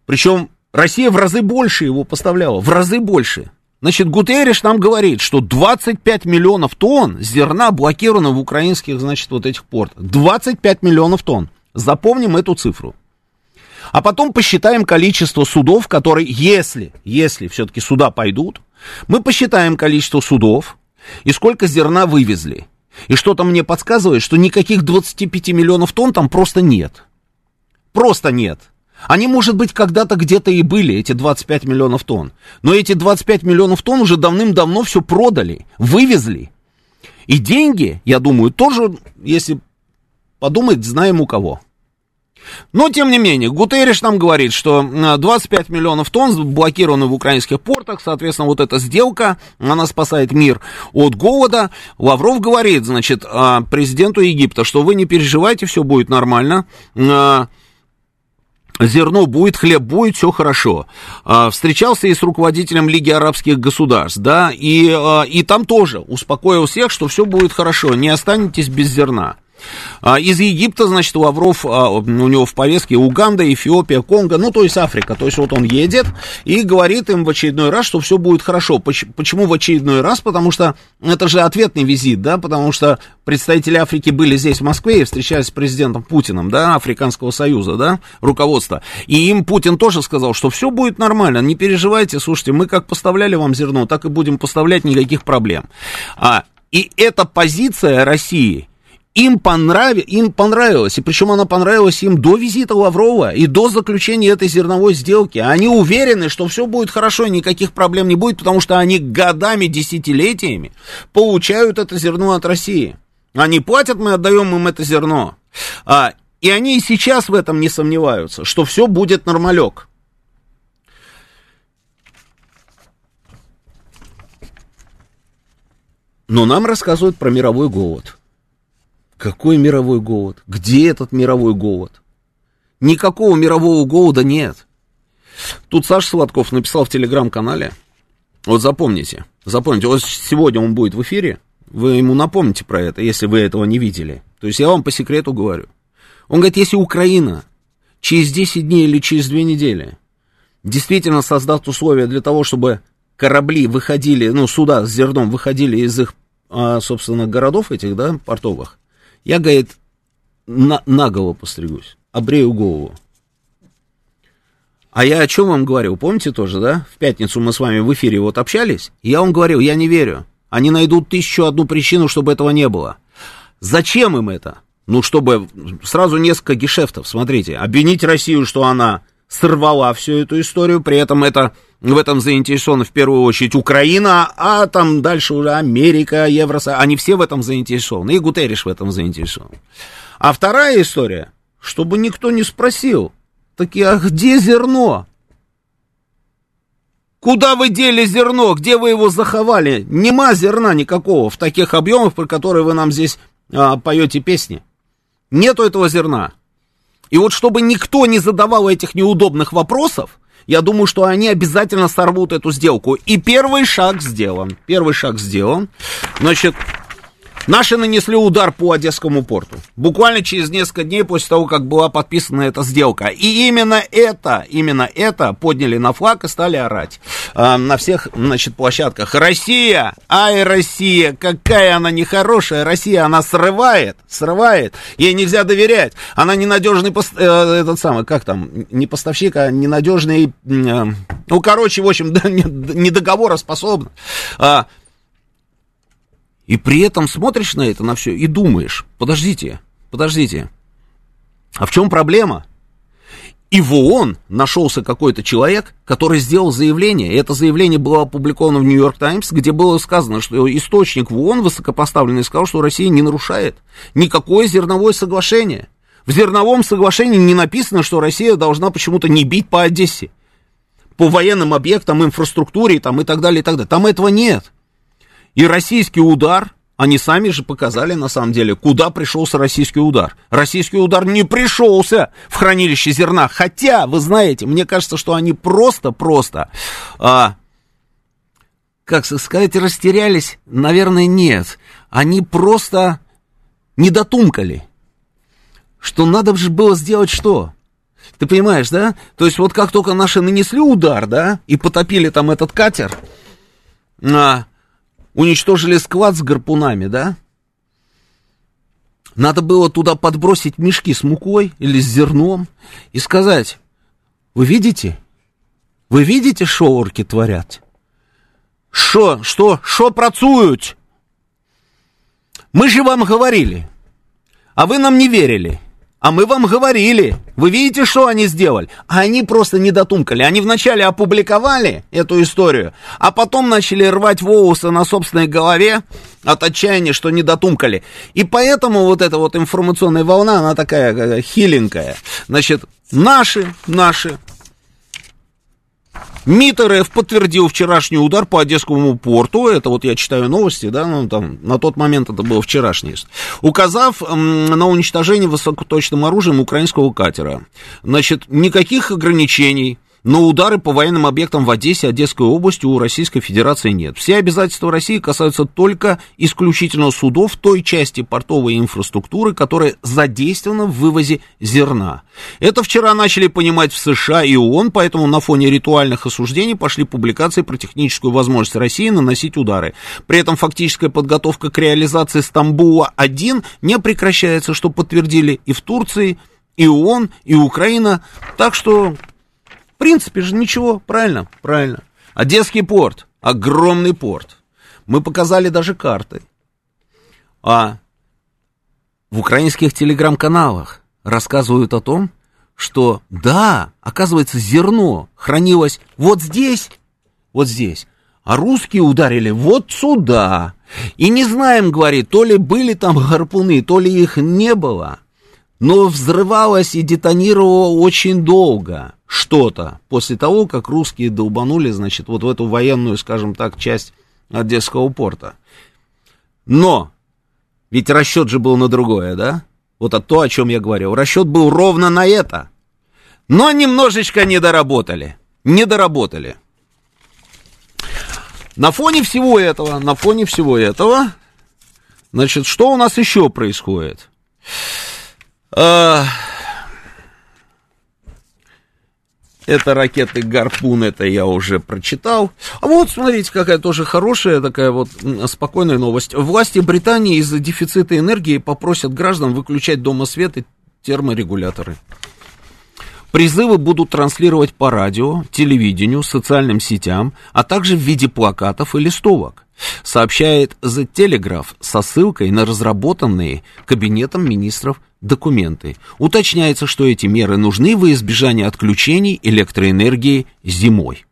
Причем Россия в разы больше его поставляла, в разы больше. Значит, Гутерриш нам говорит, что 25 миллионов тонн зерна блокировано в украинских, значит, вот этих портах. 25 миллионов тонн. Запомним эту цифру. А потом посчитаем количество судов, которые, если, если все-таки суда пойдут, мы посчитаем количество судов и сколько зерна вывезли. И что-то мне подсказывает, что никаких 25 миллионов тонн там просто нет. Просто нет. Они, может быть, когда-то где-то и были, эти 25 миллионов тонн. Но эти 25 миллионов тонн уже давным-давно все продали, вывезли. И деньги, я думаю, тоже, если подумать, знаем у кого. Но, тем не менее, Гутерриш нам говорит, что 25 миллионов тонн блокированы в украинских портах, соответственно, вот эта сделка, она спасает мир от голода. Лавров говорит, значит, а, президенту Египта, что вы не переживайте, все будет нормально, а, зерно будет, хлеб будет, все хорошо. А, встречался и с руководителем Лиги арабских государств, да, и, и там тоже успокоил всех, что все будет хорошо, не останетесь без зерна. А, из Египта, значит, Лавров, а, у него в повестке Уганда, Эфиопия, Конго, ну, то есть Африка. То есть вот он едет и говорит им в очередной раз, что все будет хорошо. Почему в очередной раз? Потому что это же ответный визит, да, потому что представители Африки были здесь, в Москве, и встречались с президентом Путиным, да, Африканского Союза, да, руководство. И им Путин тоже сказал, что все будет нормально, не переживайте, слушайте, мы как поставляли вам зерно, так и будем поставлять, никаких проблем. А И эта позиция России им, понрави, им понравилась, и причем она понравилась им до визита Лаврова и до заключения этой зерновой сделки. Они уверены, что все будет хорошо, никаких проблем не будет, потому что они годами, десятилетиями получают это зерно от России. Они платят, мы отдаем им это зерно. А, и они и сейчас в этом не сомневаются, что все будет нормалек. Но нам рассказывают про мировой голод. Какой мировой голод? Где этот мировой голод? Никакого мирового голода нет. Тут Саша Сладков написал в телеграм-канале. Вот запомните, запомните, вот сегодня он будет в эфире, вы ему напомните про это, если вы этого не видели. То есть я вам по секрету говорю. Он говорит, если Украина через 10 дней или через 2 недели действительно создаст условия для того, чтобы корабли выходили, ну, суда с зерном выходили из их, а, собственно, городов этих, да, портовых, я, говорит, на, на голову постригусь, обрею голову. А я о чем вам говорил? Помните тоже, да? В пятницу мы с вами в эфире вот общались. Я вам говорил, я не верю. Они найдут тысячу одну причину, чтобы этого не было. Зачем им это? Ну, чтобы сразу несколько гешефтов, смотрите, обвинить Россию, что она сорвала всю эту историю, при этом это, в этом заинтересована в первую очередь Украина, а там дальше уже Америка, Евросоюз, они все в этом заинтересованы, и Гутерриш в этом заинтересован. А вторая история, чтобы никто не спросил, таки, а где зерно? Куда вы дели зерно? Где вы его заховали? Нема зерна никакого в таких объемах, про которые вы нам здесь а, поете песни. Нету этого зерна. И вот чтобы никто не задавал этих неудобных вопросов, я думаю, что они обязательно сорвут эту сделку. И первый шаг сделан. Первый шаг сделан. Значит, Наши нанесли удар по Одесскому порту. Буквально через несколько дней после того, как была подписана эта сделка. И именно это, именно это подняли на флаг и стали орать э, на всех, значит, площадках. Россия, ай, Россия, какая она нехорошая. Россия, она срывает, срывает. Ей нельзя доверять. Она ненадежный, пост, э, этот самый, как там, не поставщик, а ненадежный, э, ну, короче, в общем, не, не договороспособна. Э, и при этом смотришь на это, на все, и думаешь, подождите, подождите, а в чем проблема? И в ООН нашелся какой-то человек, который сделал заявление. И это заявление было опубликовано в Нью-Йорк Таймс, где было сказано, что источник в ООН высокопоставленный сказал, что Россия не нарушает никакое зерновое соглашение. В зерновом соглашении не написано, что Россия должна почему-то не бить по Одессе, по военным объектам, инфраструктуре там, и так далее, и так далее. Там этого нет. И российский удар, они сами же показали, на самом деле, куда пришелся российский удар. Российский удар не пришелся в хранилище зерна. Хотя, вы знаете, мне кажется, что они просто-просто, а, как сказать, растерялись. Наверное, нет. Они просто не дотумкали. Что надо же было сделать что? Ты понимаешь, да? То есть вот как только наши нанесли удар, да, и потопили там этот катер, а, уничтожили склад с гарпунами, да? Надо было туда подбросить мешки с мукой или с зерном и сказать, вы видите? Вы видите, что орки творят? Что, что, что працуют? Мы же вам говорили, а вы нам не верили. А мы вам говорили. Вы видите, что они сделали? А они просто не дотумкали. Они вначале опубликовали эту историю, а потом начали рвать волосы на собственной голове от отчаяния, что не дотумкали. И поэтому вот эта вот информационная волна, она такая хиленькая. Значит, наши, наши МИД РФ подтвердил вчерашний удар по Одесскому порту. Это вот я читаю новости, да, ну там на тот момент это было вчерашний. Указав на уничтожение высокоточным оружием украинского катера. Значит, никаких ограничений но удары по военным объектам в Одессе, Одесской области у Российской Федерации нет. Все обязательства России касаются только исключительно судов той части портовой инфраструктуры, которая задействована в вывозе зерна. Это вчера начали понимать в США и ООН, поэтому на фоне ритуальных осуждений пошли публикации про техническую возможность России наносить удары. При этом фактическая подготовка к реализации Стамбула-1 не прекращается, что подтвердили и в Турции, и ООН, и Украина. Так что принципе же ничего, правильно? Правильно. Одесский порт, огромный порт. Мы показали даже карты. А в украинских телеграм-каналах рассказывают о том, что да, оказывается, зерно хранилось вот здесь, вот здесь, а русские ударили вот сюда. И не знаем, говорит, то ли были там гарпуны, то ли их не было, но взрывалось и детонировало очень долго что-то после того, как русские долбанули, значит, вот в эту военную, скажем так, часть Одесского порта. Но, ведь расчет же был на другое, да? Вот от то, о чем я говорил. Расчет был ровно на это. Но немножечко не доработали. Не доработали. На фоне всего этого, на фоне всего этого, значит, что у нас еще происходит? А, это ракеты «Гарпун», это я уже прочитал. А вот, смотрите, какая тоже хорошая, такая вот спокойная новость. Власти Британии из-за дефицита энергии попросят граждан выключать дома свет и терморегуляторы. Призывы будут транслировать по радио, телевидению, социальным сетям, а также в виде плакатов и листовок, сообщает The Telegraph со ссылкой на разработанные Кабинетом министров документы. Уточняется, что эти меры нужны во избежание отключений электроэнергии зимой.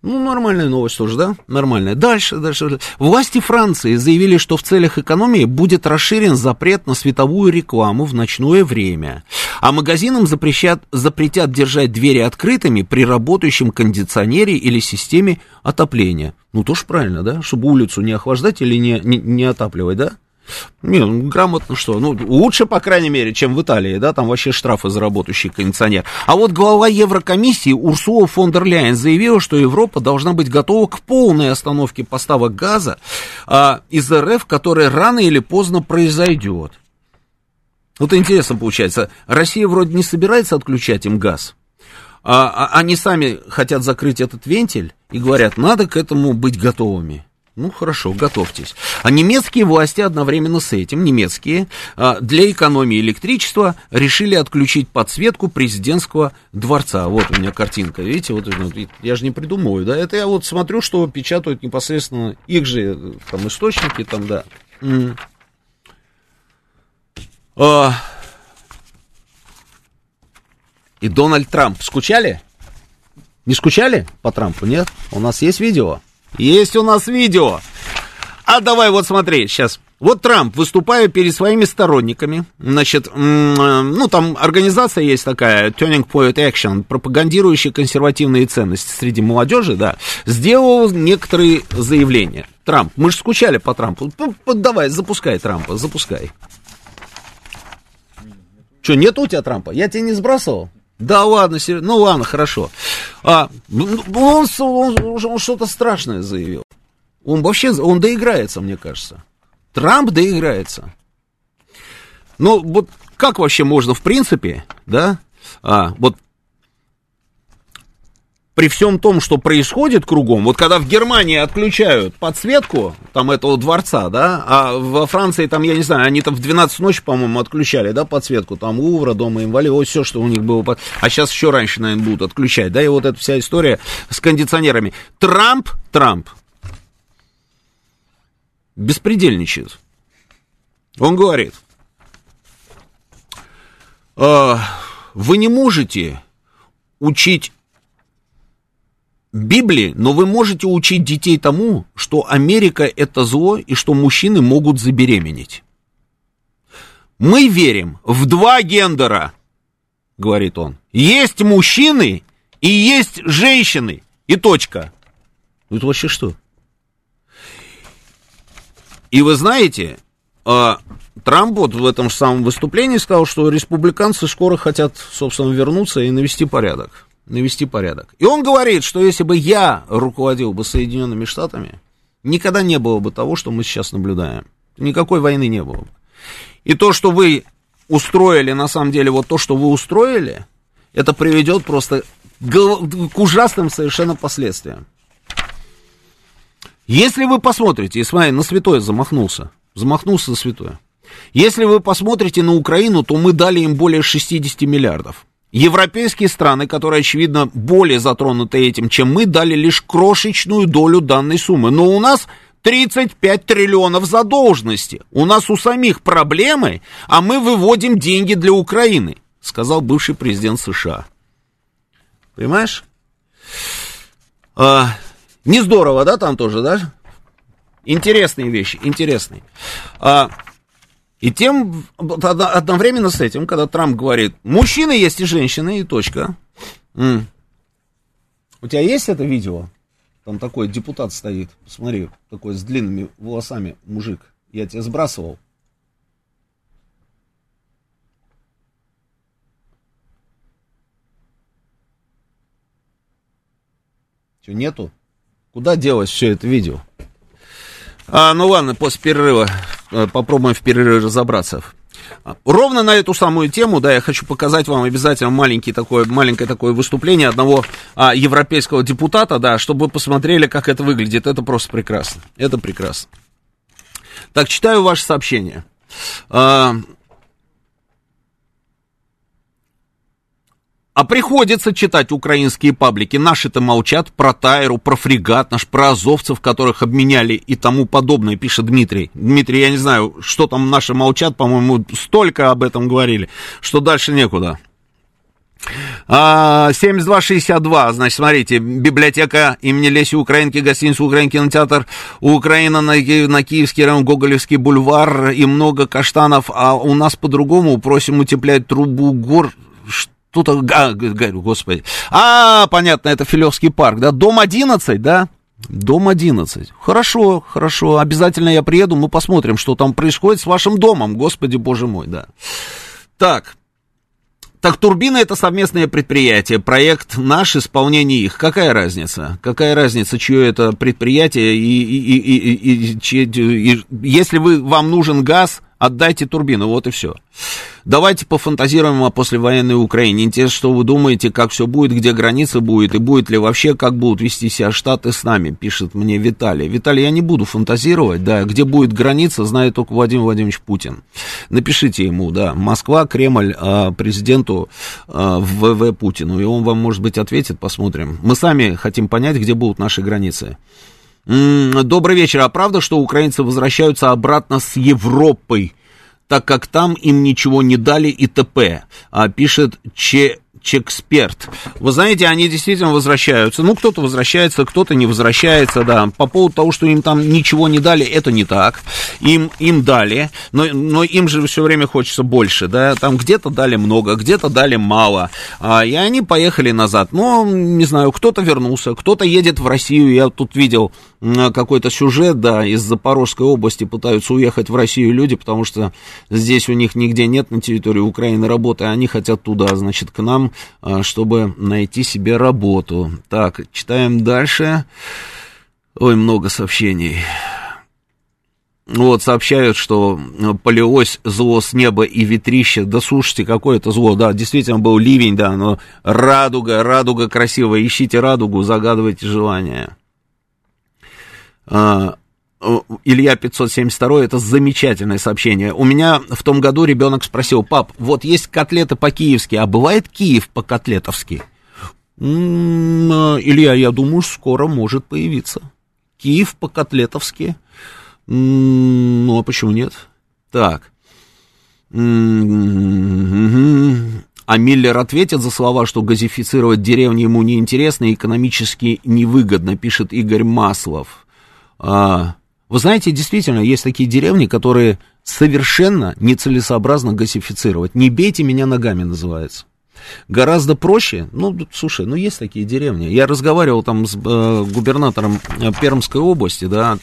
Ну, нормальная новость тоже, да? Нормальная. Дальше, дальше. Власти Франции заявили, что в целях экономии будет расширен запрет на световую рекламу в ночное время. А магазинам запрещат, запретят держать двери открытыми при работающем кондиционере или системе отопления. Ну, тоже правильно, да? Чтобы улицу не охлаждать или не, не, не отапливать, да? Не, ну, грамотно что, ну, лучше, по крайней мере, чем в Италии, да, там вообще штрафы за работающий кондиционер. А вот глава Еврокомиссии Урсула фон дер Ляйен заявила, что Европа должна быть готова к полной остановке поставок газа а, из РФ, которая рано или поздно произойдет. Вот интересно получается, Россия вроде не собирается отключать им газ, а, а они сами хотят закрыть этот вентиль и говорят, надо к этому быть готовыми. Ну, хорошо, готовьтесь. А немецкие власти одновременно с этим, немецкие, а, для экономии электричества решили отключить подсветку президентского дворца. Вот у меня картинка, видите, вот я же не придумываю, да, это я вот смотрю, что печатают непосредственно их же там источники, там, да. И Дональд Трамп. Скучали? Не скучали по Трампу, нет? У нас есть видео. Есть у нас видео. А давай вот смотри, сейчас. Вот Трамп, выступая перед своими сторонниками, значит, ну, там организация есть такая, Turning Point Action, пропагандирующая консервативные ценности среди молодежи, да, сделал некоторые заявления. Трамп, мы же скучали по Трампу. Давай, запускай Трампа, запускай. Что, нет у тебя Трампа? Я тебе не сбрасывал? Да ладно, сер... ну ладно, хорошо. А, ну, он, он, он что-то страшное заявил. Он вообще, он доиграется, мне кажется. Трамп доиграется. Ну, вот как вообще можно, в принципе, да, а, вот при всем том, что происходит кругом, вот когда в Германии отключают подсветку там этого дворца, да, а во Франции там, я не знаю, они там в 12 ночи, по-моему, отключали, да, подсветку, там Лувра, Дома инвалидов, вот все, что у них было, а сейчас еще раньше, наверное, будут отключать, да, и вот эта вся история с кондиционерами. Трамп, Трамп беспредельничает. Он говорит, «Э, вы не можете учить Библии, но вы можете учить детей тому, что Америка это зло и что мужчины могут забеременеть. Мы верим в два гендера, говорит он. Есть мужчины и есть женщины. И точка. Ну это вообще что? И вы знаете, а, Трамп вот в этом же самом выступлении сказал, что республиканцы скоро хотят, собственно, вернуться и навести порядок навести порядок. И он говорит, что если бы я руководил бы Соединенными Штатами, никогда не было бы того, что мы сейчас наблюдаем. Никакой войны не было бы. И то, что вы устроили, на самом деле, вот то, что вы устроили, это приведет просто к ужасным совершенно последствиям. Если вы посмотрите, Исмаил на святое замахнулся, замахнулся на святое. Если вы посмотрите на Украину, то мы дали им более 60 миллиардов. Европейские страны, которые, очевидно, более затронуты этим, чем мы, дали лишь крошечную долю данной суммы. Но у нас 35 триллионов задолженности. У нас у самих проблемы, а мы выводим деньги для Украины, сказал бывший президент США. Понимаешь? А, не здорово, да, там тоже, да? Интересные вещи, интересные. А, и тем одновременно с этим, когда Трамп говорит, мужчины есть и женщины, и точка. М. У тебя есть это видео? Там такой депутат стоит, посмотри, такой с длинными волосами мужик. Я тебе сбрасывал. Что, нету? Куда делось все это видео? А, ну ладно, после перерыва э, попробуем в перерыве разобраться. Ровно на эту самую тему, да, я хочу показать вам обязательно маленький такое, маленькое такое выступление одного а, европейского депутата, да, чтобы вы посмотрели, как это выглядит. Это просто прекрасно. Это прекрасно. Так, читаю ваше сообщение. А, А приходится читать украинские паблики. Наши-то молчат про Тайру, про фрегат наш, про азовцев, которых обменяли и тому подобное, пишет Дмитрий. Дмитрий, я не знаю, что там наши молчат, по-моему, столько об этом говорили, что дальше некуда. А, 7262, значит, смотрите, библиотека имени Леси Украинки, гостиница Украин, кинотеатр Украина на, на Киевский район, Гоголевский бульвар и много каштанов, а у нас по-другому просим утеплять трубу гор, Тут, а, господи. А, понятно, это Филевский парк, да? Дом 11, да? Дом 11. Хорошо, хорошо. Обязательно я приеду, мы посмотрим, что там происходит с вашим домом. Господи, боже мой, да. Так. Так, турбина это совместное предприятие, проект наш, исполнение их. Какая разница? Какая разница, чье это предприятие и, и, и, и, и, и, и если вы, вам нужен газ, отдайте турбину, вот и все. Давайте пофантазируем о послевоенной Украине. Интересно, что вы думаете, как все будет, где граница будет, и будет ли вообще, как будут вести себя Штаты с нами, пишет мне Виталий. Виталий, я не буду фантазировать, да, где будет граница, знает только Владимир Владимирович Путин. Напишите ему, да, Москва, Кремль, а, президенту а, ВВ Путину, и он вам, может быть, ответит, посмотрим. Мы сами хотим понять, где будут наши границы. Добрый вечер. А правда, что украинцы возвращаются обратно с Европой? так как там им ничего не дали и т.п. А, пишет Че Чексперт. Вы знаете, они действительно возвращаются. Ну, кто-то возвращается, кто-то не возвращается, да. По поводу того, что им там ничего не дали, это не так. Им, им дали, но, но им же все время хочется больше, да. Там где-то дали много, где-то дали мало. А, и они поехали назад. Но, не знаю, кто-то вернулся, кто-то едет в Россию. Я тут видел какой-то сюжет, да, из Запорожской области пытаются уехать в Россию люди, потому что здесь у них нигде нет на территории Украины работы, они хотят туда, значит, к нам а, чтобы найти себе работу. Так, читаем дальше. Ой, много сообщений. Вот, сообщают, что полилось зло с неба и ветрище. Да слушайте, какое это зло. Да, действительно был ливень, да, но радуга, радуга красивая. Ищите радугу, загадывайте желания. А, Э, Илья 572, это замечательное сообщение. У меня в том году ребенок спросил, пап, вот есть котлеты по-киевски, а бывает Киев по-котлетовски? М-м, Илья, я думаю, скоро может появиться. Киев по-котлетовски. Ну, а почему нет? Так. А Миллер ответит за слова, что газифицировать деревни ему неинтересно и экономически невыгодно, пишет Игорь Маслов. А, вы знаете, действительно, есть такие деревни, которые совершенно нецелесообразно газифицировать. «Не бейте меня ногами» называется. Гораздо проще, ну, слушай, ну, есть такие деревни. Я разговаривал там с э, губернатором э, Пермской области, да,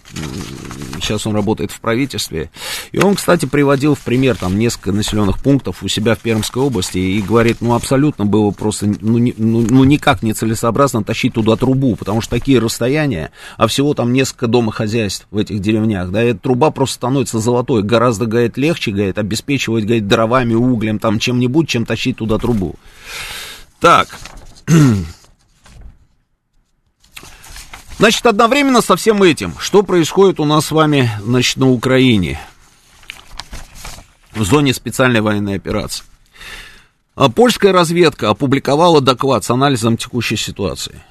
сейчас он работает в правительстве, и он, кстати, приводил в пример там несколько населенных пунктов у себя в Пермской области и говорит, ну, абсолютно было просто, ну, не, ну, ну никак не целесообразно тащить туда трубу, потому что такие расстояния, а всего там несколько домохозяйств в этих деревнях, да, и эта труба просто становится золотой, гораздо, говорит, легче, говорит, обеспечивать, говорит, дровами, углем, там, чем-нибудь, чем тащить туда трубу. Так. Значит, одновременно со всем этим, что происходит у нас с вами, значит, на Украине, в зоне специальной военной операции. А польская разведка опубликовала доклад с анализом текущей ситуации.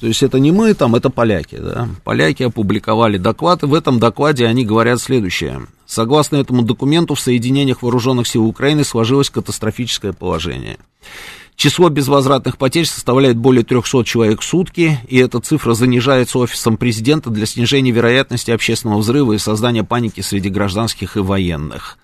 То есть это не мы там, это поляки, да. Поляки опубликовали доклад, и в этом докладе они говорят следующее. Согласно этому документу, в соединениях вооруженных сил Украины сложилось катастрофическое положение. Число безвозвратных потерь составляет более 300 человек в сутки, и эта цифра занижается офисом президента для снижения вероятности общественного взрыва и создания паники среди гражданских и военных.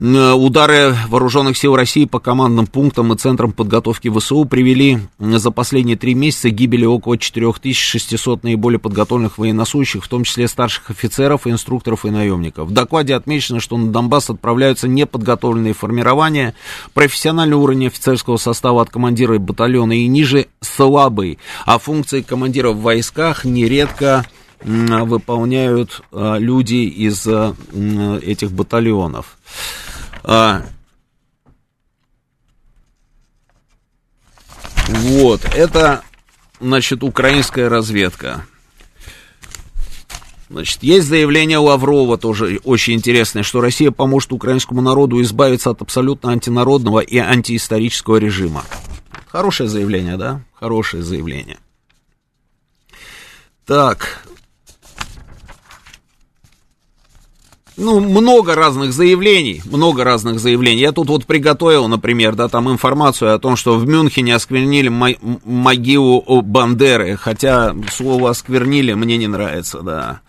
Э, удары вооруженных сил России по командным пунктам и центрам подготовки ВСУ привели за последние три месяца к гибели около 4600 наиболее подготовленных военнослужащих, в том числе старших офицеров, инструкторов и наемников. В докладе отмечено, что на Донбасс отправляются неподготовленные формирования, профессиональный уровень офицерского состава от командира батальона и ниже слабый, а функции командира в войсках нередко выполняют э, люди из э, этих батальонов. А, вот, это, значит, украинская разведка. Значит, есть заявление Лаврова тоже очень интересное, что Россия поможет украинскому народу избавиться от абсолютно антинародного и антиисторического режима. Хорошее заявление, да? Хорошее заявление. Так, ну, много разных заявлений, много разных заявлений. Я тут вот приготовил, например, да, там информацию о том, что в Мюнхене осквернили могилу Бандеры, хотя слово осквернили мне не нравится, да.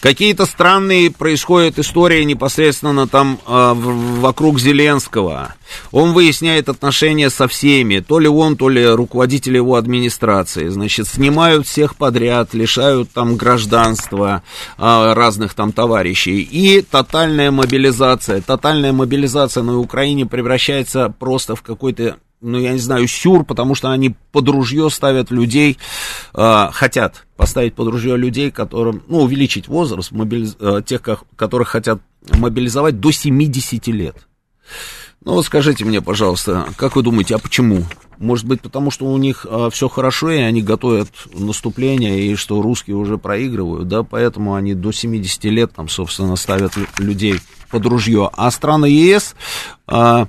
Какие-то странные происходят истории непосредственно там э, вокруг Зеленского. Он выясняет отношения со всеми, то ли он, то ли руководители его администрации. Значит, снимают всех подряд, лишают там гражданства э, разных там товарищей. И тотальная мобилизация. Тотальная мобилизация на Украине превращается просто в какой-то ну, я не знаю, сюр, потому что они под ружье ставят людей, э, хотят поставить под ружье людей, которым, ну, увеличить возраст мобилиз... э, тех, которых хотят мобилизовать до 70 лет. Ну, вот скажите мне, пожалуйста, как вы думаете, а почему? Может быть, потому что у них э, все хорошо, и они готовят наступление, и что русские уже проигрывают, да, поэтому они до 70 лет там, собственно, ставят людей под ружье. А страны ЕС... Э,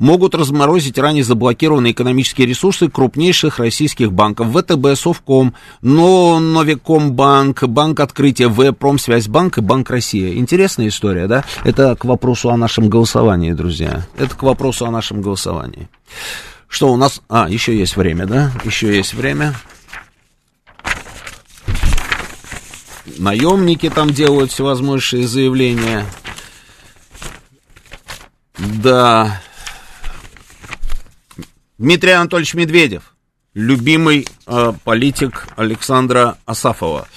могут разморозить ранее заблокированные экономические ресурсы крупнейших российских банков ВТБ, Совком, но Новикомбанк, Банк Открытия, В, Промсвязьбанк и Банк Россия. Интересная история, да? Это к вопросу о нашем голосовании, друзья. Это к вопросу о нашем голосовании. Что у нас... А, еще есть время, да? Еще есть время. Наемники там делают всевозможные заявления. Да, Дмитрий Анатольевич Медведев, любимый э, политик Александра Асафова.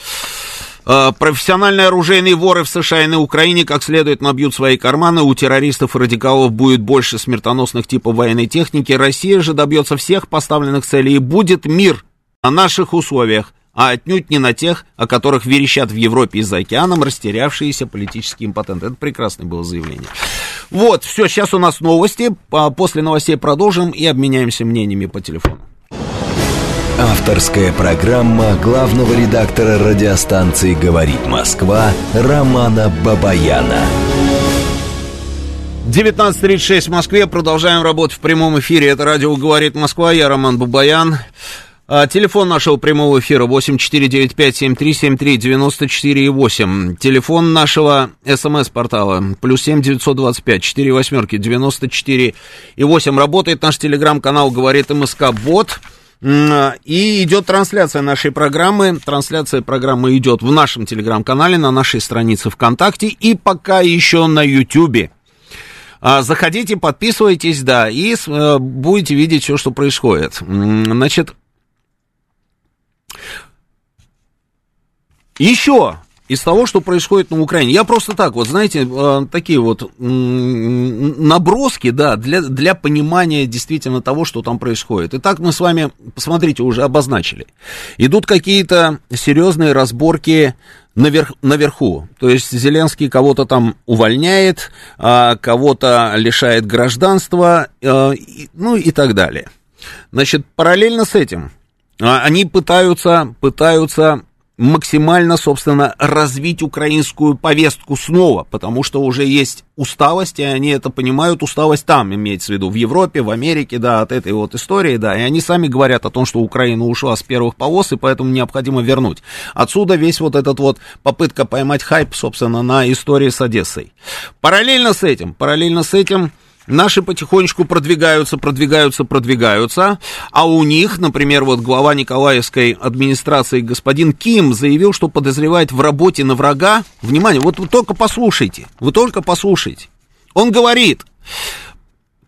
Э, профессиональные оружейные воры в США и на Украине как следует набьют свои карманы. У террористов и радикалов будет больше смертоносных типов военной техники. Россия же добьется всех поставленных целей и будет мир на наших условиях а отнюдь не на тех, о которых верещат в Европе и за океаном растерявшиеся политические импотенты. Это прекрасное было заявление. Вот, все, сейчас у нас новости. После новостей продолжим и обменяемся мнениями по телефону. Авторская программа главного редактора радиостанции «Говорит Москва» Романа Бабаяна. 19.36 в Москве. Продолжаем работать в прямом эфире. Это радио «Говорит Москва». Я Роман Бабаян. А, телефон нашего прямого эфира 8495-7373-94,8. Телефон нашего смс-портала плюс 7 925 4 восьмерки 94 и 8. Работает наш телеграм-канал «Говорит МСК Бот». И идет трансляция нашей программы. Трансляция программы идет в нашем телеграм-канале, на нашей странице ВКонтакте и пока еще на Ютьюбе. А, заходите, подписывайтесь, да, и э, будете видеть все, что происходит. Значит, Еще из того, что происходит на Украине. Я просто так вот, знаете, э, такие вот наброски, да, для, для понимания действительно того, что там происходит. Итак, мы с вами, посмотрите, уже обозначили. Идут какие-то серьезные разборки наверх, наверху. То есть Зеленский кого-то там увольняет, а кого-то лишает гражданства, э, ну и так далее. Значит, параллельно с этим а, они пытаются, пытаются максимально, собственно, развить украинскую повестку снова, потому что уже есть усталость, и они это понимают, усталость там имеется в виду, в Европе, в Америке, да, от этой вот истории, да, и они сами говорят о том, что Украина ушла с первых полос, и поэтому необходимо вернуть. Отсюда весь вот этот вот попытка поймать хайп, собственно, на истории с Одессой. Параллельно с этим, параллельно с этим, Наши потихонечку продвигаются, продвигаются, продвигаются, а у них, например, вот глава Николаевской администрации господин Ким заявил, что подозревает в работе на врага. Внимание, вот вы только послушайте, вы только послушайте. Он говорит,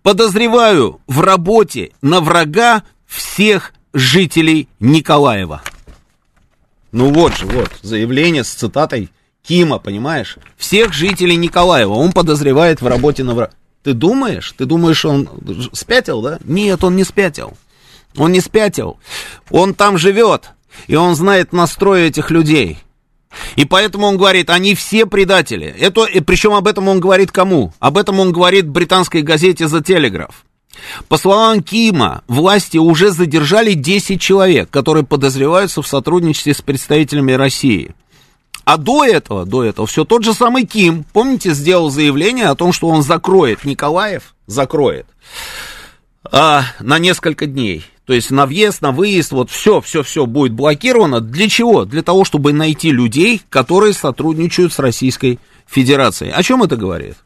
подозреваю в работе на врага всех жителей Николаева. Ну вот же, вот, заявление с цитатой Кима, понимаешь? Всех жителей Николаева он подозревает в работе на врага. Ты думаешь? Ты думаешь, он спятил, да? Нет, он не спятил. Он не спятил. Он там живет. И он знает настрой этих людей. И поэтому он говорит, они все предатели. Это, и причем об этом он говорит кому? Об этом он говорит британской газете The Telegraph. По словам Кима, власти уже задержали 10 человек, которые подозреваются в сотрудничестве с представителями России. А до этого, до этого, все тот же самый Ким, помните, сделал заявление о том, что он закроет Николаев, закроет а, на несколько дней. То есть на въезд, на выезд, вот все, все, все будет блокировано. Для чего? Для того, чтобы найти людей, которые сотрудничают с Российской Федерацией. О чем это говорит?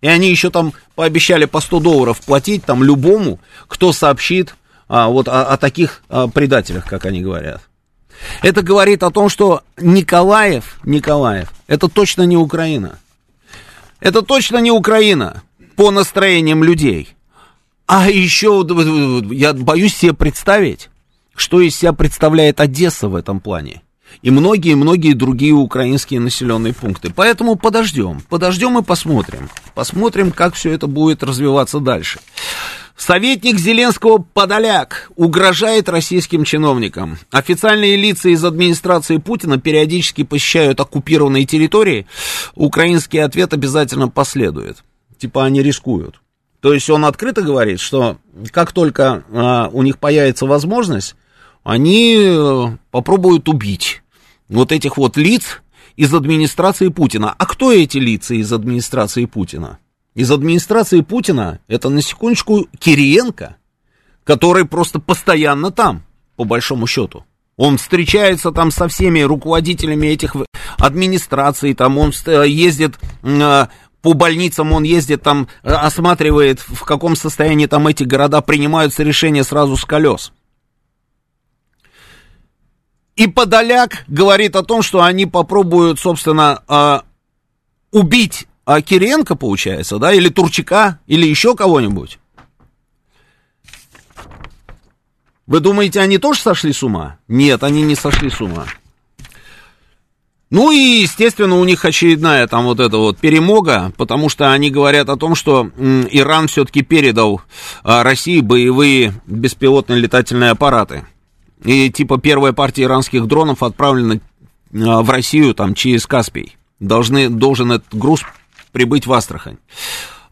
И они еще там пообещали по 100 долларов платить там любому, кто сообщит а, вот о, о таких а, предателях, как они говорят. Это говорит о том, что Николаев, Николаев, это точно не Украина. Это точно не Украина по настроениям людей. А еще, я боюсь себе представить, что из себя представляет Одесса в этом плане. И многие-многие другие украинские населенные пункты. Поэтому подождем, подождем и посмотрим. Посмотрим, как все это будет развиваться дальше. Советник Зеленского Подоляк угрожает российским чиновникам. Официальные лица из администрации Путина периодически посещают оккупированные территории. Украинский ответ обязательно последует. Типа они рискуют. То есть он открыто говорит, что как только а, у них появится возможность, они э, попробуют убить вот этих вот лиц из администрации Путина. А кто эти лица из администрации Путина? Из администрации Путина, это на секундочку Кириенко, который просто постоянно там, по большому счету. Он встречается там со всеми руководителями этих администраций, там он ездит э, по больницам, он ездит там, э, осматривает, в каком состоянии там эти города принимаются решения сразу с колес. И Подоляк говорит о том, что они попробуют, собственно, э, убить а Киренко, получается, да, или Турчака, или еще кого-нибудь. Вы думаете, они тоже сошли с ума? Нет, они не сошли с ума. Ну и, естественно, у них очередная там вот эта вот перемога, потому что они говорят о том, что Иран все-таки передал а, России боевые беспилотные летательные аппараты. И типа первая партия иранских дронов отправлена а, в Россию там через Каспий. Должны, должен этот груз прибыть в Астрахань.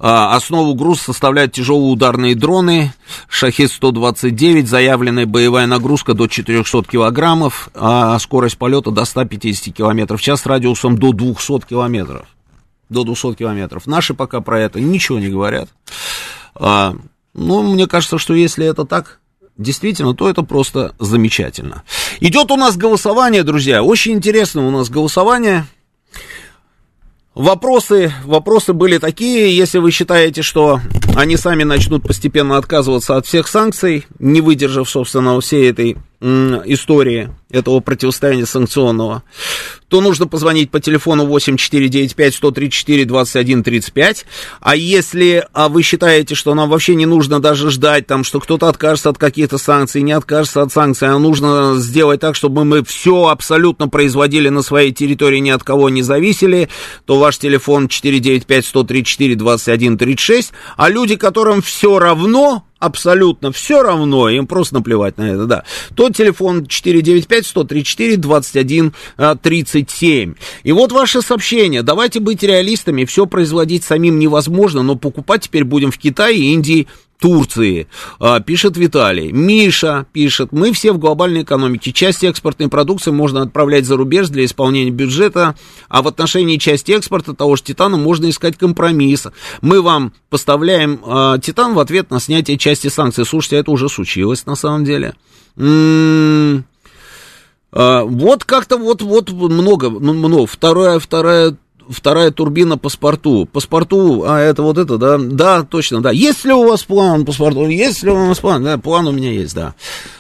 А, основу груза составляют тяжелые ударные дроны, Шахет-129, заявленная боевая нагрузка до 400 килограммов, а скорость полета до 150 километров в час радиусом до 200 километров. До 200 километров. Наши пока про это ничего не говорят. А, ну, мне кажется, что если это так, действительно, то это просто замечательно. Идет у нас голосование, друзья. Очень интересно у нас голосование. Вопросы, вопросы были такие, если вы считаете, что они сами начнут постепенно отказываться от всех санкций, не выдержав, собственно, всей этой истории этого противостояния санкционного, то нужно позвонить по телефону 8495-134-2135. А если а вы считаете, что нам вообще не нужно даже ждать, там, что кто-то откажется от каких-то санкций, не откажется от санкций, а нужно сделать так, чтобы мы все абсолютно производили на своей территории, ни от кого не зависели, то ваш телефон 495-134-2136. А люди, которым все равно, абсолютно все равно, им просто наплевать на это, да. Тот телефон 495-134-2137. И вот ваше сообщение. Давайте быть реалистами, все производить самим невозможно, но покупать теперь будем в Китае, Индии, Турции, а, пишет Виталий. Миша пишет, мы все в глобальной экономике. Часть экспортной продукции можно отправлять за рубеж для исполнения бюджета, а в отношении части экспорта того же титана можно искать компромисс. Мы вам поставляем а, титан в ответ на снятие части санкций. Слушайте, это уже случилось на самом деле. М-м- а, вот как-то вот, вот много, ну, много. Вторая, вторая вторая турбина по спорту. По спорту, а это вот это, да? Да, точно, да. Есть ли у вас план по спорту? Есть ли у вас план? Да, план у меня есть, да.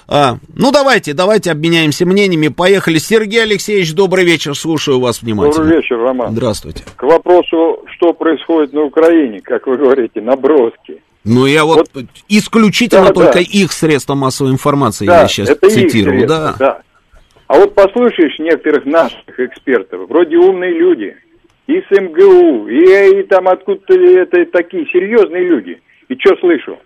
А, ну, давайте, давайте обменяемся мнениями. Поехали. Сергей Алексеевич, добрый вечер, слушаю вас внимательно. Добрый вечер, Роман. Здравствуйте. К вопросу, что происходит на Украине, как вы говорите, наброски. Ну, я вот, вот исключительно да, только да. их средства массовой информации да, я сейчас это цитирую. Их средства, да. да. А вот послушаешь некоторых наших экспертов, вроде умные люди, и с МГУ, и, и там откуда-то это такие серьезные люди. И что слышу?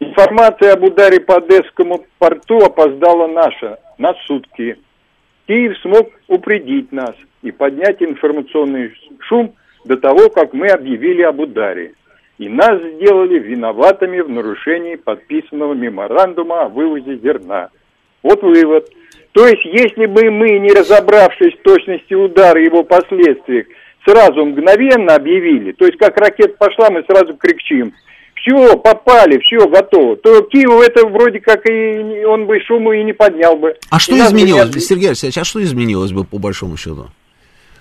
Информация об ударе по Одесскому порту опоздала наша на сутки. Киев смог упредить нас и поднять информационный шум до того, как мы объявили об ударе. И нас сделали виноватыми в нарушении подписанного меморандума о вывозе зерна. Вот вывод. То есть, если бы мы, не разобравшись в точности удара и его последствиях, сразу мгновенно объявили, то есть как ракета пошла, мы сразу кричим, все, попали, все, готово, то Киев это вроде как и он бы шуму и не поднял бы. А что изменилось, бы... Сергей Алексеевич, а что изменилось бы по большому счету?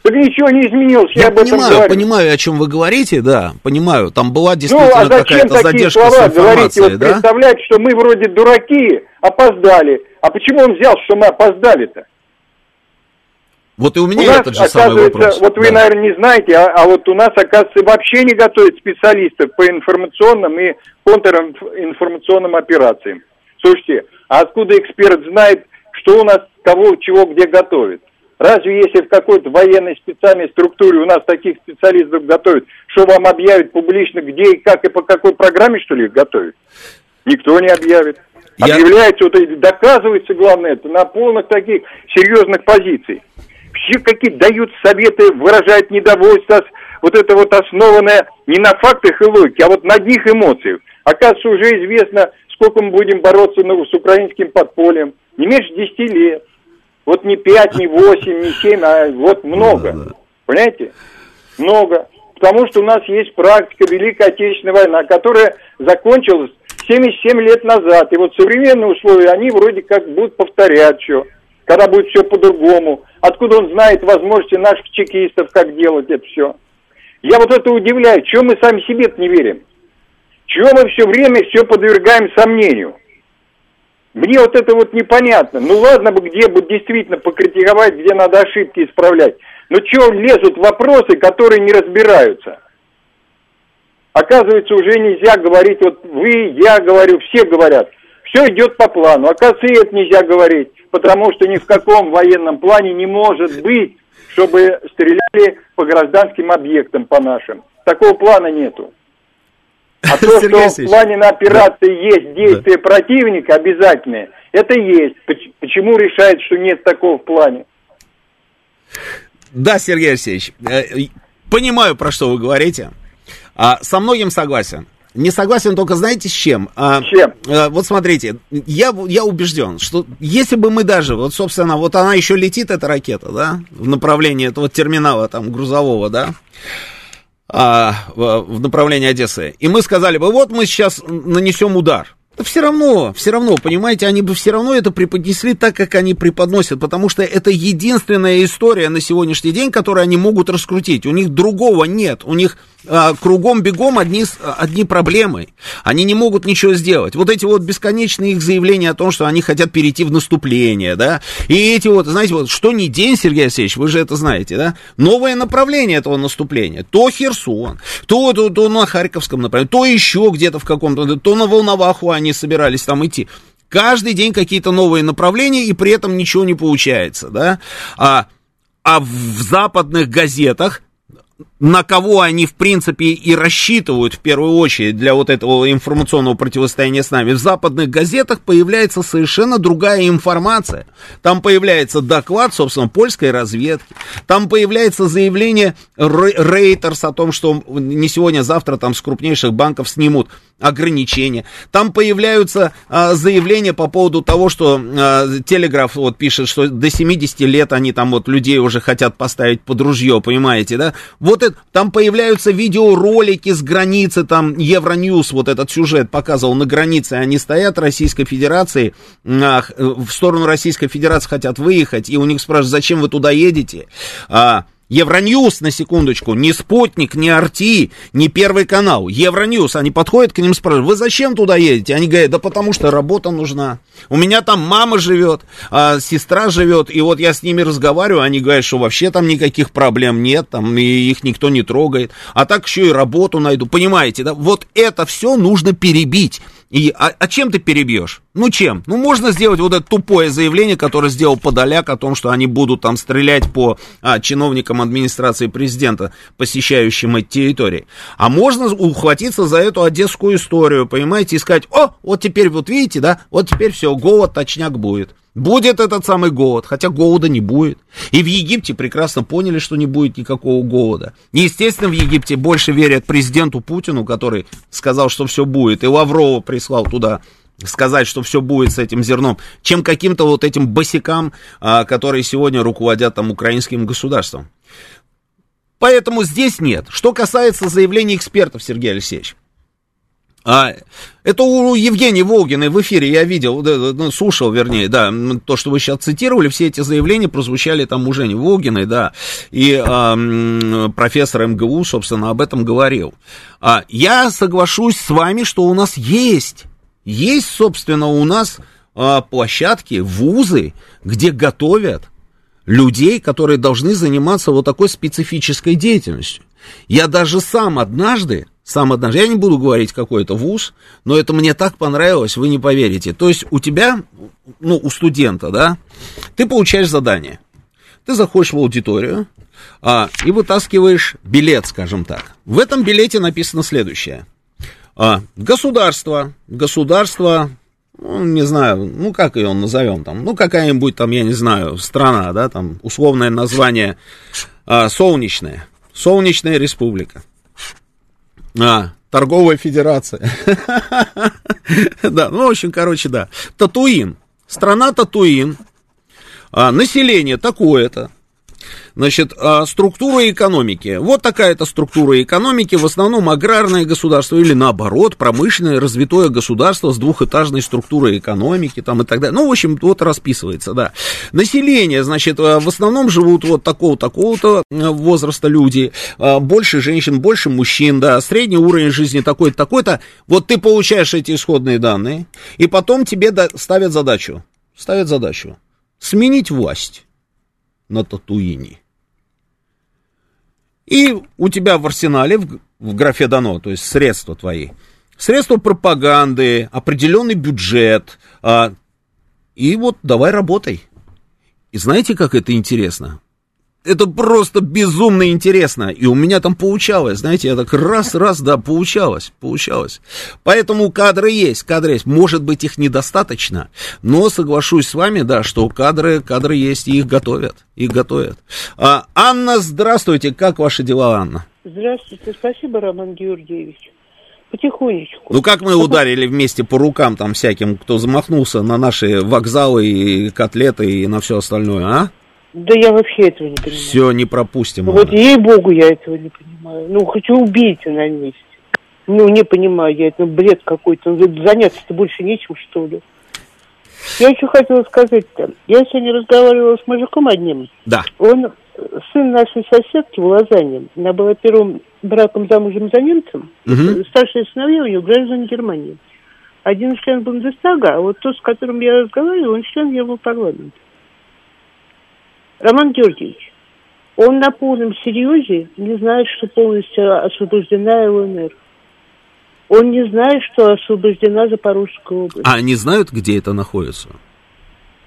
Так ничего не изменилось, я, я об понимаю, говорю. понимаю, о чем вы говорите, да, понимаю. Там была ну, действительно а какая-то задержка слова с говорите, вот да? представлять, что мы вроде дураки, опоздали. А почему он взял, что мы опоздали-то? Вот и у меня у этот же самый вопрос. Вот вы, да. наверное, не знаете, а, а вот у нас, оказывается, вообще не готовят специалистов по информационным и контринформационным операциям. Слушайте, а откуда эксперт знает, что у нас, кого, чего, где готовит? Разве если в какой-то военной специальной структуре у нас таких специалистов готовят, что вам объявят публично, где и как и по какой программе, что ли, их готовят? Никто не объявит. Я... Объявляется, вот, доказывается, главное, это на полных таких серьезных позициях все какие дают советы, выражают недовольство, вот это вот основанное не на фактах и логике, а вот на одних эмоциях. Оказывается, уже известно, сколько мы будем бороться ну, с украинским подпольем. Не меньше 10 лет. Вот не 5, не 8, не 7, а вот много. Да, да. Понимаете? Много. Потому что у нас есть практика Великой Отечественной войны, которая закончилась 77 лет назад. И вот современные условия, они вроде как будут повторять все когда будет все по-другому. Откуда он знает возможности наших чекистов, как делать это все? Я вот это удивляю, чего мы сами себе не верим? Чего мы все время все подвергаем сомнению? Мне вот это вот непонятно. Ну ладно бы где бы действительно покритиковать, где надо ошибки исправлять. Но чего лезут вопросы, которые не разбираются? Оказывается, уже нельзя говорить, вот вы, я говорю, все говорят, все идет по плану. Оказывается, и это нельзя говорить потому что ни в каком военном плане не может быть, чтобы стреляли по гражданским объектам, по нашим. Такого плана нету. А то, что в плане на операции да. есть действия да. противника обязательные, это есть. Почему решает, что нет такого в плане? Да, Сергей Алексеевич, э, понимаю, про что вы говорите. А, со многим согласен. Не согласен только, знаете, с чем? А, чем? А, вот смотрите, я, я убежден, что если бы мы даже, вот, собственно, вот она еще летит, эта ракета, да, в направлении этого терминала там грузового, да, а, в, в направлении Одессы, и мы сказали бы, вот мы сейчас нанесем удар, да все равно, все равно, понимаете, они бы все равно это преподнесли так, как они преподносят, потому что это единственная история на сегодняшний день, которую они могут раскрутить. У них другого нет, у них а, кругом бегом одни, одни проблемы. Они не могут ничего сделать. Вот эти вот бесконечные их заявления о том, что они хотят перейти в наступление, да, и эти вот, знаете, вот что ни день, Сергей Алексеевич, вы же это знаете, да, новое направление этого наступления. То Херсон, то, то, то на Харьковском направлении, то еще где-то в каком-то, то на Волноваху они собирались там идти. Каждый день какие-то новые направления, и при этом ничего не получается, да. А, а в западных газетах на кого они, в принципе, и рассчитывают в первую очередь для вот этого информационного противостояния с нами, в западных газетах появляется совершенно другая информация. Там появляется доклад, собственно, польской разведки. Там появляется заявление Рейтерс о том, что не сегодня, а завтра там с крупнейших банков снимут ограничения. Там появляются а, заявления по поводу того, что а, Телеграф вот пишет, что до 70 лет они там вот людей уже хотят поставить под ружье, понимаете, да? Вот это, там появляются видеоролики с границы, там Евроньюз вот этот сюжет показывал на границе, они стоят Российской Федерации, а, в сторону Российской Федерации хотят выехать, и у них спрашивают, зачем вы туда едете? А, Евроньюз, на секундочку, не Спутник, не Арти, не Первый канал. Евроньюз, они подходят к ним спрашивают, вы зачем туда едете? Они говорят, да потому что работа нужна. У меня там мама живет, а сестра живет, и вот я с ними разговариваю, они говорят, что вообще там никаких проблем нет, там и их никто не трогает. А так еще и работу найду, понимаете, да? Вот это все нужно перебить. И, а, а чем ты перебьешь? Ну чем? Ну можно сделать вот это тупое заявление, которое сделал Подоляк о том, что они будут там стрелять по а, чиновникам администрации президента, посещающим эти территории. А можно ухватиться за эту одесскую историю, понимаете, и сказать, о, вот теперь вот видите, да, вот теперь все, голод точняк будет. Будет этот самый голод, хотя голода не будет. И в Египте прекрасно поняли, что не будет никакого голода. Естественно, в Египте больше верят президенту Путину, который сказал, что все будет, и Лаврова прислал туда сказать, что все будет с этим зерном, чем каким-то вот этим босикам, а, которые сегодня руководят там украинским государством. Поэтому здесь нет. Что касается заявлений экспертов, Сергей Алексеевич, а, это у Евгении Волгиной в эфире я видел, ну, слушал, вернее, да, то, что вы сейчас цитировали, все эти заявления прозвучали там у Жени Волгиной, да, и а, профессор МГУ, собственно, об этом говорил. А, я соглашусь с вами, что у нас есть, есть, собственно, у нас а, площадки, вузы, где готовят людей, которые должны заниматься вот такой специфической деятельностью. Я даже сам однажды сам однажды, я не буду говорить какой это вуз, но это мне так понравилось, вы не поверите. То есть у тебя, ну, у студента, да, ты получаешь задание. Ты заходишь в аудиторию а, и вытаскиваешь билет, скажем так. В этом билете написано следующее. А, государство, государство, ну, не знаю, ну, как ее назовем там, ну, какая-нибудь там, я не знаю, страна, да, там, условное название а, солнечная, солнечная республика. А, торговая федерация. Да, ну, в общем, короче, да. Татуин. Страна Татуин. А, население такое-то. Значит, а, структура экономики. Вот такая-то структура экономики, в основном аграрное государство или наоборот, промышленное развитое государство с двухэтажной структурой экономики там и так далее. Ну, в общем, вот расписывается, да. Население, значит, а, в основном живут вот такого-такого-то а, возраста люди, больше женщин, больше мужчин, да, средний уровень жизни такой-то, такой-то. Вот ты получаешь эти исходные данные, и потом тебе ставят задачу, ставят задачу сменить власть на Татуине. И у тебя в арсенале, в, в графе дано, то есть средства твои, средства пропаганды, определенный бюджет, а, и вот давай работай. И знаете, как это интересно? Это просто безумно интересно. И у меня там получалось, знаете, я так раз-раз, да, получалось, получалось. Поэтому кадры есть, кадры есть. Может быть, их недостаточно, но соглашусь с вами, да, что кадры, кадры есть, и их готовят, их готовят. А, Анна, здравствуйте, как ваши дела, Анна? Здравствуйте, спасибо, Роман Георгиевич. Потихонечку. Ну, как мы ударили вместе по рукам там всяким, кто замахнулся на наши вокзалы и котлеты и на все остальное, а? Да я вообще этого не понимаю. Все, не пропустим. Вот ей-богу я этого не понимаю. Ну, хочу убить на месте. Ну, не понимаю я, это бред какой-то. Ну, заняться-то больше нечем, что ли. Я еще хотела сказать-то. Я сегодня разговаривала с мужиком одним. Да. Он сын нашей соседки в Лозанне. Она была первым браком замужем за немцем. Угу. Старшие сыновья у нее граждане Германии. Один член Бундестага, а вот тот, с которым я разговаривала, он член Европарламента. Роман Георгиевич, он на полном серьезе не знает, что полностью освобождена ЛНР. Он не знает, что освобождена Запорожская область. А они знают, где это находится?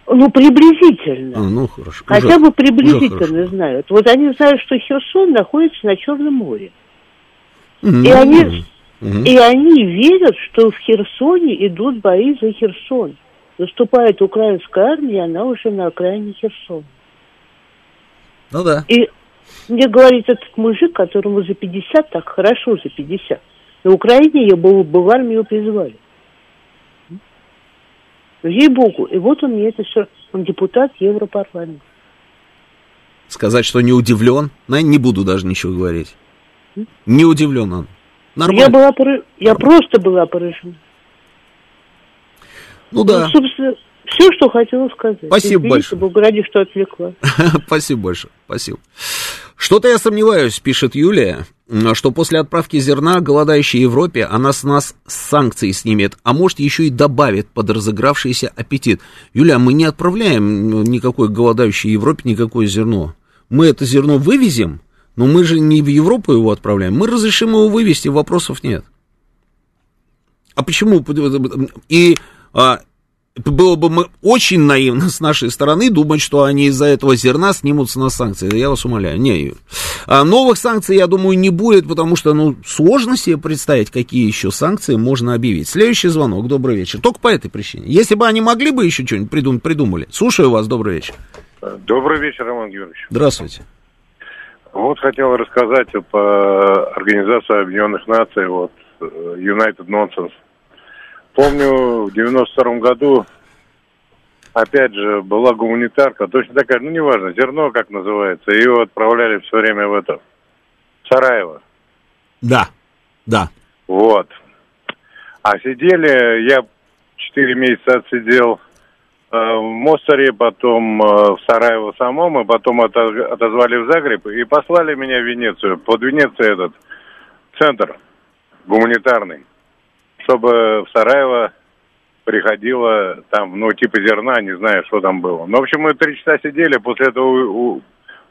Ну, приблизительно. А, ну, хорошо. Хотя уже, бы приблизительно знают. Вот они знают, что Херсон находится на Черном море. Mm-hmm. И, они, mm-hmm. и они верят, что в Херсоне идут бои за Херсон. Наступает украинская армия, она уже на окраине Херсона. Ну да. И мне говорит этот мужик, которому за 50, так хорошо за 50, На Украине ее бы, бы в армию призвали. Ей-богу. И вот он мне это все, он депутат Европарламента. Сказать, что не удивлен, не буду даже ничего говорить. Не удивлен он. Нормально. Я, была, я просто была поражена. Ну да. Ну, собственно, все, что хотела сказать. Спасибо Извините, большое. Бог ради, что отвлекла. Спасибо большое. Спасибо. Что-то я сомневаюсь, пишет Юлия, что после отправки зерна голодающей Европе она с нас санкции снимет, а может еще и добавит под разыгравшийся аппетит. Юлия, мы не отправляем никакой голодающей Европе никакое зерно. Мы это зерно вывезем, но мы же не в Европу его отправляем. Мы разрешим его вывести, вопросов нет. А почему? И а, было бы мы очень наивно с нашей стороны думать, что они из-за этого зерна снимутся на санкции. Я вас умоляю. Не. А новых санкций, я думаю, не будет, потому что, ну, сложно себе представить, какие еще санкции можно объявить. Следующий звонок. Добрый вечер. Только по этой причине. Если бы они могли бы еще что-нибудь придумать, придумали. Слушаю вас. Добрый вечер. Добрый вечер, Роман Георгиевич. Здравствуйте. Вот хотел рассказать по Организации Объединенных Наций, вот, э, United Nonsense. Помню, в 92 году, опять же, была гуманитарка, точно такая, ну, неважно, зерно, как называется, ее отправляли все время в это, в Сараево. Да, да. Вот. А сидели, я 4 месяца отсидел э, в Мостаре, потом э, в Сараево самом, и потом отозвали в Загреб и послали меня в Венецию. Под Венецией этот центр гуманитарный чтобы в Сараево приходило там, ну, типа зерна, не знаю, что там было. Ну, в общем, мы три часа сидели, после этого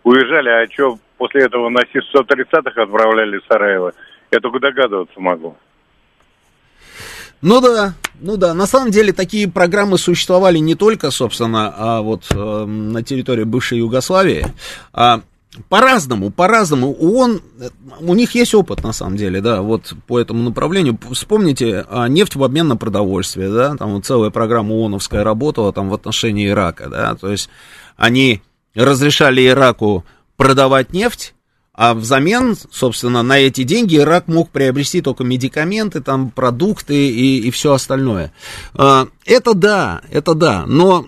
уезжали, а что после этого на Си-130-х отправляли в Сараево, я только догадываться могу. Ну да, ну да, на самом деле такие программы существовали не только, собственно, а вот э, на территории бывшей Югославии, а по-разному, по-разному. ООН, у них есть опыт, на самом деле, да, вот по этому направлению. Вспомните, а, нефть в обмен на продовольствие, да, там вот целая программа ООНовская работала там в отношении Ирака, да, то есть они разрешали Ираку продавать нефть, а взамен, собственно, на эти деньги Ирак мог приобрести только медикаменты, там, продукты и, и все остальное. А, это да, это да, но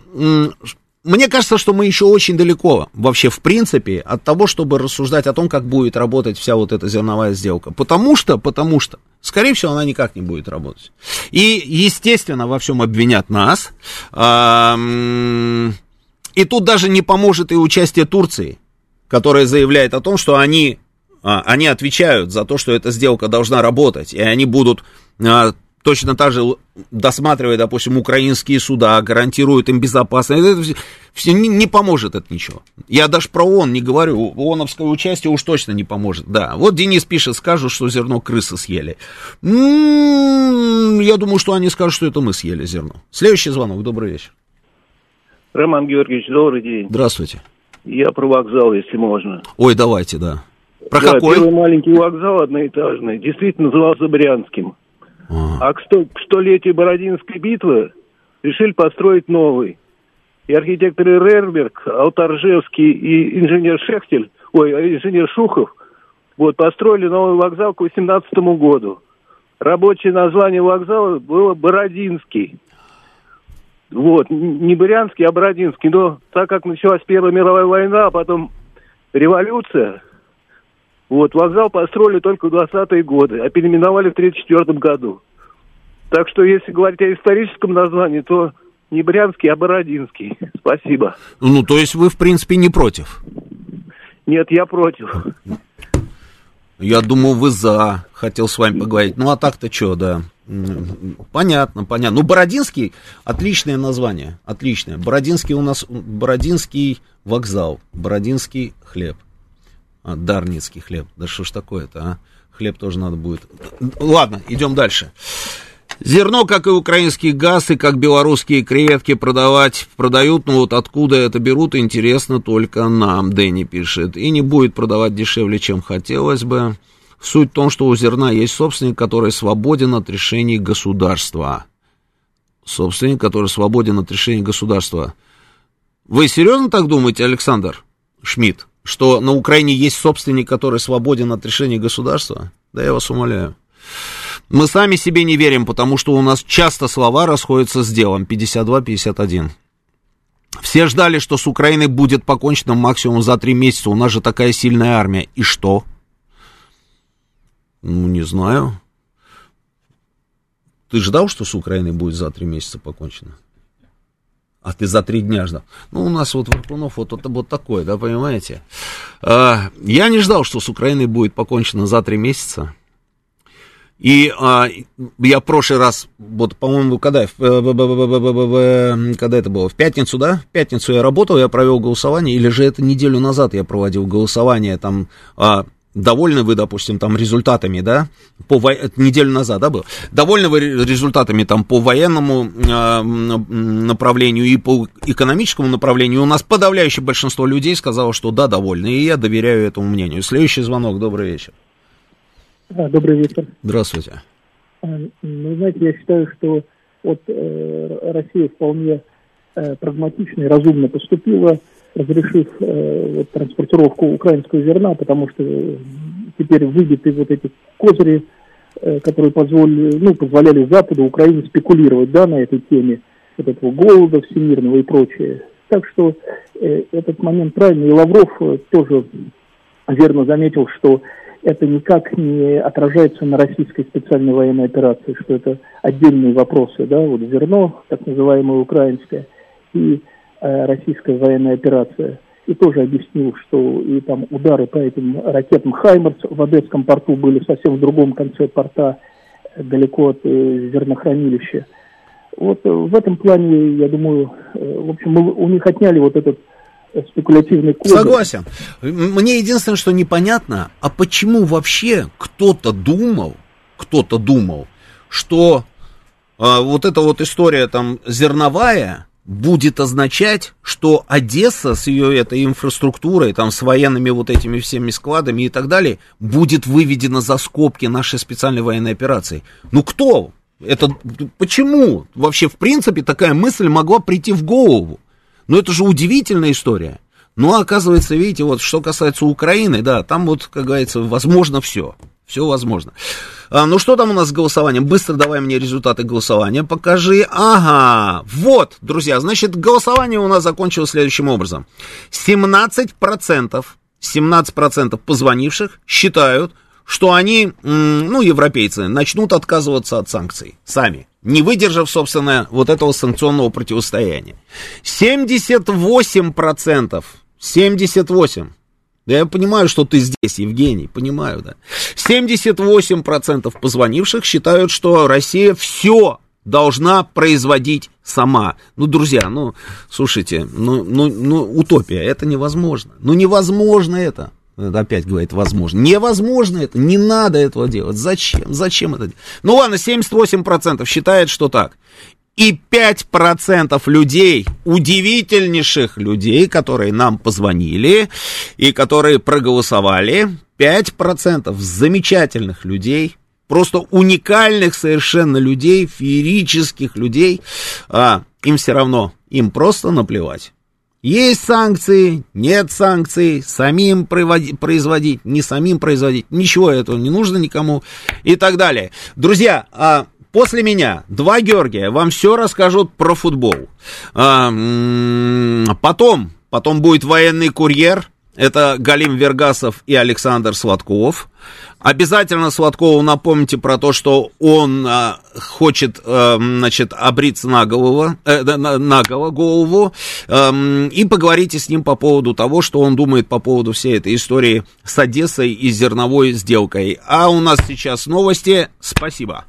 мне кажется, что мы еще очень далеко вообще, в принципе, от того, чтобы рассуждать о том, как будет работать вся вот эта зерновая сделка. Потому что, потому что, скорее всего, она никак не будет работать. И, естественно, во всем обвинят нас. И тут даже не поможет и участие Турции, которая заявляет о том, что они, а, они отвечают за то, что эта сделка должна работать, и они будут а, точно так же досматривая, допустим, украинские суда, гарантирует им безопасность, это все, не, не поможет это ничего. Я даже про ООН не говорю, ООНовское участие уж точно не поможет. Да, вот Денис пишет, скажут, что зерно крысы съели. М-м, я думаю, что они скажут, что это мы съели зерно. Следующий звонок, добрый вечер. Роман Георгиевич, добрый день. Здравствуйте. Я про вокзал, если можно. Ой, давайте, да. Про да, какой? Первый маленький вокзал одноэтажный, действительно назывался Брянским. А к, сто, к столетию Бородинской битвы решили построить новый. И архитекторы Рерберг, Алтаржевский и инженер Шехтель, ой, инженер Шухов, вот, построили новый вокзал к 18 году. Рабочее название вокзала было Бородинский. Вот, не Брянский, а Бородинский. Но так как началась Первая мировая война, а потом революция, вот, вокзал построили только в 20-е годы, а переименовали в 1934 году. Так что, если говорить о историческом названии, то не Брянский, а Бородинский. Спасибо. Ну, то есть вы, в принципе, не против? Нет, я против. Я думал, вы за. Хотел с вами поговорить. Ну, а так-то что, да. Понятно, понятно. Ну, Бородинский, отличное название, отличное. Бородинский у нас, Бородинский вокзал, Бородинский хлеб. А, Дарницкий хлеб. Да что ж такое-то, а? Хлеб тоже надо будет. Ладно, идем дальше. Зерно, как и украинский газ, и как белорусские креветки продавать продают, но вот откуда это берут, интересно только нам, Дэнни пишет. И не будет продавать дешевле, чем хотелось бы. Суть в том, что у зерна есть собственник, который свободен от решений государства. Собственник, который свободен от решений государства. Вы серьезно так думаете, Александр Шмидт? Что на Украине есть собственник, который свободен от решения государства? Да я вас умоляю. Мы сами себе не верим, потому что у нас часто слова расходятся с делом. 52-51. Все ждали, что с Украиной будет покончено максимум за три месяца. У нас же такая сильная армия. И что? Ну, не знаю. Ты ждал, что с Украиной будет за три месяца покончено? А ты за три дня ждал. Ну, у нас вот Варкунов вот, вот, вот такой, да, понимаете? А, я не ждал, что с Украиной будет покончено за три месяца. И а, я в прошлый раз, вот, по-моему, когда, когда это было, в пятницу, да, в пятницу я работал, я провел голосование, или же это неделю назад я проводил голосование, там, а, довольны вы, допустим, там, результатами, да, по во... неделю назад, да, был, довольны вы результатами, там, по военному э, направлению и по экономическому направлению, у нас подавляющее большинство людей сказало, что да, довольны, и я доверяю этому мнению. Следующий звонок, добрый вечер. Да, добрый вечер. Здравствуйте. А, ну, знаете, я считаю, что вот э, Россия вполне э, прагматично и разумно поступила, разрешив э, вот, транспортировку украинского зерна, потому что теперь выбиты вот эти козыри, э, которые позволили, ну, позволяли Западу, Украине спекулировать да, на этой теме вот этого голода всемирного и прочее. Так что э, этот момент правильный. И Лавров э, тоже верно заметил, что это никак не отражается на российской специальной военной операции, что это отдельные вопросы, да, вот зерно, так называемое украинское, и э, российская военная операция. И тоже объяснил, что и там удары по этим ракетам «Хаймерс» в Одесском порту были совсем в другом конце порта, далеко от э, зернохранилища. Вот э, в этом плане, я думаю, э, в общем, мы у них отняли вот этот спекулятивный код. Согласен. Мне единственное, что непонятно, а почему вообще кто-то думал, кто-то думал, что а, вот эта вот история там зерновая будет означать, что Одесса с ее этой инфраструктурой, там с военными вот этими всеми складами и так далее, будет выведена за скобки нашей специальной военной операции. Ну кто? Это почему вообще в принципе такая мысль могла прийти в голову? Ну, это же удивительная история. Ну, оказывается, видите, вот что касается Украины, да, там вот, как говорится, возможно все. Все возможно. А, ну, что там у нас с голосованием? Быстро давай мне результаты голосования. Покажи. Ага, вот, друзья, значит, голосование у нас закончилось следующим образом. 17%, 17% позвонивших считают, что они, ну, европейцы, начнут отказываться от санкций сами не выдержав, собственно, вот этого санкционного противостояния. 78%, 78%, да я понимаю, что ты здесь, Евгений, понимаю, да. 78% позвонивших считают, что Россия все должна производить сама. Ну, друзья, ну, слушайте, ну, ну, ну, утопия, это невозможно. Ну, невозможно это. Это опять говорит, возможно. Невозможно это, не надо этого делать. Зачем? Зачем это делать? Ну ладно, 78% считает, что так. И 5% людей, удивительнейших людей, которые нам позвонили и которые проголосовали, 5% замечательных людей, просто уникальных совершенно людей, феерических людей, а, им все равно, им просто наплевать. Есть санкции, нет санкций, самим производить, не самим производить, ничего этого не нужно никому и так далее. Друзья, а после меня два Георгия вам все расскажут про футбол. А, потом, потом будет военный курьер, это Галим Вергасов и Александр Сладков. Обязательно Сладкову напомните про то, что он а, хочет, а, значит, обриться на голову, э, на, голову, э, и поговорите с ним по поводу того, что он думает по поводу всей этой истории с Одессой и зерновой сделкой. А у нас сейчас новости. Спасибо.